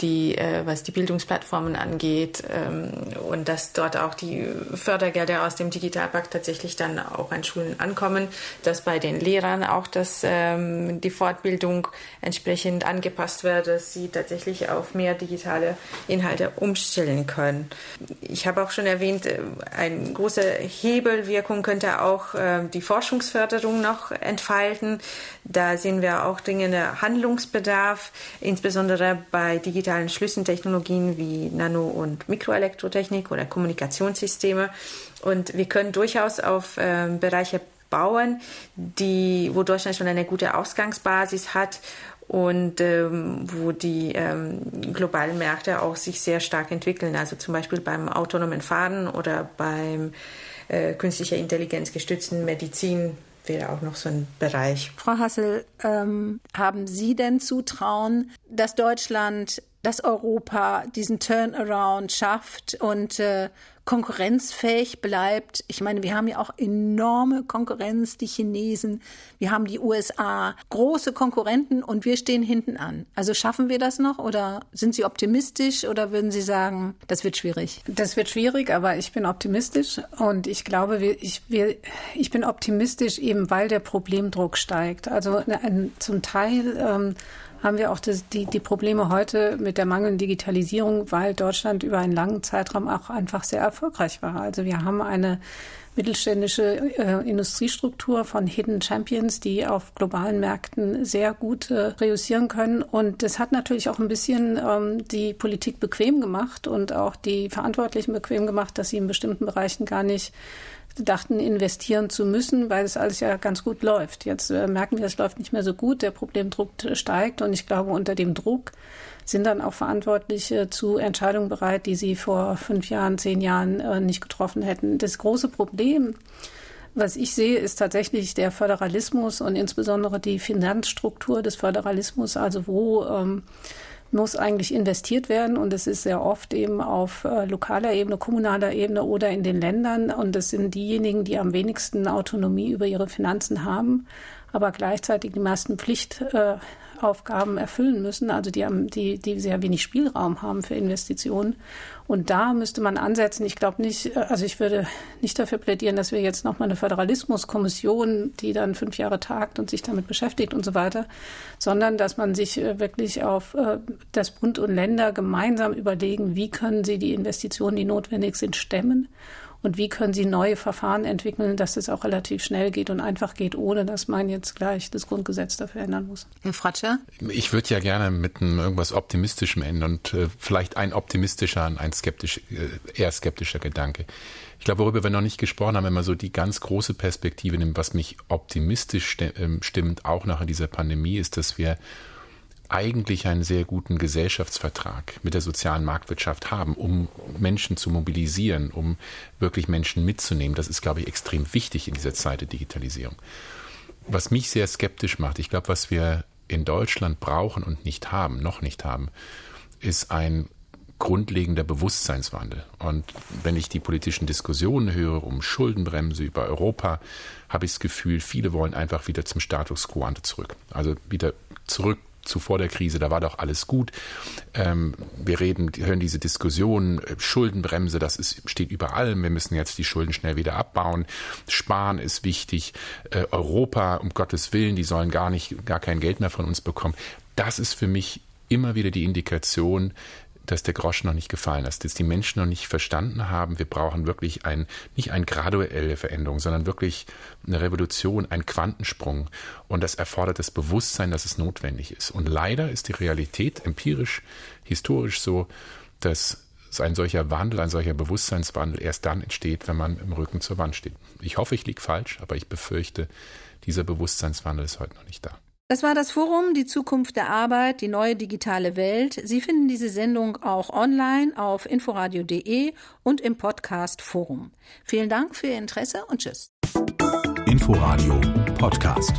die, äh, was die Bildungsplattformen angeht ähm, und dass dort auch die Fördergelder aus dem Digitalpakt tatsächlich dann auch an Schulen ankommen, dass bei den Lehrern auch das, ähm, die Fortbildung entsprechend angepasst wird, dass sie tatsächlich auf mehr digitale Inhalte umstellen können. Ich habe auch schon erwähnt, äh, eine große Hebelwirkung könnte auch äh, die Forschungsförderung noch entfalten. Da sehen wir auch dringende Handlungsbedarf insbesondere bei digitalen Schlüsseltechnologien wie Nano- und Mikroelektrotechnik oder Kommunikationssysteme. Und wir können durchaus auf äh, Bereiche bauen, die, wo Deutschland schon eine gute Ausgangsbasis hat und ähm, wo die ähm, globalen Märkte auch sich sehr stark entwickeln. Also zum Beispiel beim autonomen Fahren oder beim äh, künstlicher Intelligenz gestützten Medizin wäre auch noch so ein Bereich. Frau Hassel, ähm, haben Sie denn Zutrauen, dass Deutschland, dass Europa diesen Turnaround schafft und äh, konkurrenzfähig bleibt. Ich meine, wir haben ja auch enorme Konkurrenz, die Chinesen, wir haben die USA, große Konkurrenten und wir stehen hinten an. Also schaffen wir das noch oder sind Sie optimistisch oder würden Sie sagen, das wird schwierig? Das wird schwierig, aber ich bin optimistisch und ich glaube, ich, wir, ich bin optimistisch eben, weil der Problemdruck steigt. Also zum Teil ähm, haben wir auch das, die, die Probleme heute mit der mangelnden Digitalisierung, weil Deutschland über einen langen Zeitraum auch einfach sehr erfolgreich war. Also wir haben eine mittelständische äh, Industriestruktur von Hidden Champions, die auf globalen Märkten sehr gut äh, reüssieren können. Und das hat natürlich auch ein bisschen ähm, die Politik bequem gemacht und auch die Verantwortlichen bequem gemacht, dass sie in bestimmten Bereichen gar nicht dachten, investieren zu müssen, weil es alles ja ganz gut läuft. Jetzt äh, merken wir, es läuft nicht mehr so gut, der Problemdruck steigt und ich glaube, unter dem Druck sind dann auch Verantwortliche zu Entscheidungen bereit, die sie vor fünf Jahren, zehn Jahren äh, nicht getroffen hätten. Das große Problem, was ich sehe, ist tatsächlich der Föderalismus und insbesondere die Finanzstruktur des Föderalismus, also wo ähm, muss eigentlich investiert werden. Und es ist sehr oft eben auf äh, lokaler Ebene, kommunaler Ebene oder in den Ländern. Und das sind diejenigen, die am wenigsten Autonomie über ihre Finanzen haben, aber gleichzeitig die meisten Pflichtaufgaben erfüllen müssen, also die, die, die sehr wenig Spielraum haben für Investitionen und da müsste man ansetzen. Ich glaube nicht, also ich würde nicht dafür plädieren, dass wir jetzt nochmal eine Föderalismuskommission, die dann fünf Jahre tagt und sich damit beschäftigt und so weiter, sondern dass man sich äh, wirklich auf äh, das Bund und Länder gemeinsam überlegen, wie können sie die Investitionen, die notwendig sind, stemmen und wie können Sie neue Verfahren entwickeln, dass es auch relativ schnell geht und einfach geht, ohne dass man jetzt gleich das Grundgesetz dafür ändern muss. Herr Fratscher? Ich würde ja gerne mit einem irgendwas Optimistischem enden und äh, vielleicht ein optimistischer und ein skeptisch, äh, eher skeptischer Gedanke. Ich glaube, worüber wir noch nicht gesprochen haben, wenn man so die ganz große Perspektive nimmt, was mich optimistisch ähm, stimmt, auch nach dieser Pandemie, ist, dass wir eigentlich einen sehr guten Gesellschaftsvertrag mit der sozialen Marktwirtschaft haben, um Menschen zu mobilisieren, um wirklich Menschen mitzunehmen. Das ist, glaube ich, extrem wichtig in dieser Zeit der Digitalisierung. Was mich sehr skeptisch macht, ich glaube, was wir in Deutschland brauchen und nicht haben, noch nicht haben, ist ein grundlegender Bewusstseinswandel. Und wenn ich die politischen Diskussionen höre um Schuldenbremse über Europa, habe ich das Gefühl, viele wollen einfach wieder zum Status quo zurück. Also wieder zurück zuvor der Krise, da war doch alles gut. Ähm, wir reden, hören diese Diskussion, äh, Schuldenbremse, das ist, steht über allem. Wir müssen jetzt die Schulden schnell wieder abbauen. Sparen ist wichtig. Äh, Europa, um Gottes Willen, die sollen gar nicht, gar kein Geld mehr von uns bekommen. Das ist für mich immer wieder die Indikation, dass der Groschen noch nicht gefallen ist, dass die Menschen noch nicht verstanden haben, wir brauchen wirklich ein, nicht eine graduelle Veränderung, sondern wirklich eine Revolution, einen Quantensprung. Und das erfordert das Bewusstsein, dass es notwendig ist. Und leider ist die Realität empirisch, historisch so, dass ein solcher Wandel, ein solcher Bewusstseinswandel erst dann entsteht, wenn man im Rücken zur Wand steht. Ich hoffe, ich liege falsch, aber ich befürchte, dieser Bewusstseinswandel ist heute noch nicht da. Das war das Forum Die Zukunft der Arbeit, die neue digitale Welt. Sie finden diese Sendung auch online auf inforadio.de und im Podcast Forum. Vielen Dank für Ihr Interesse und Tschüss. Inforadio Podcast.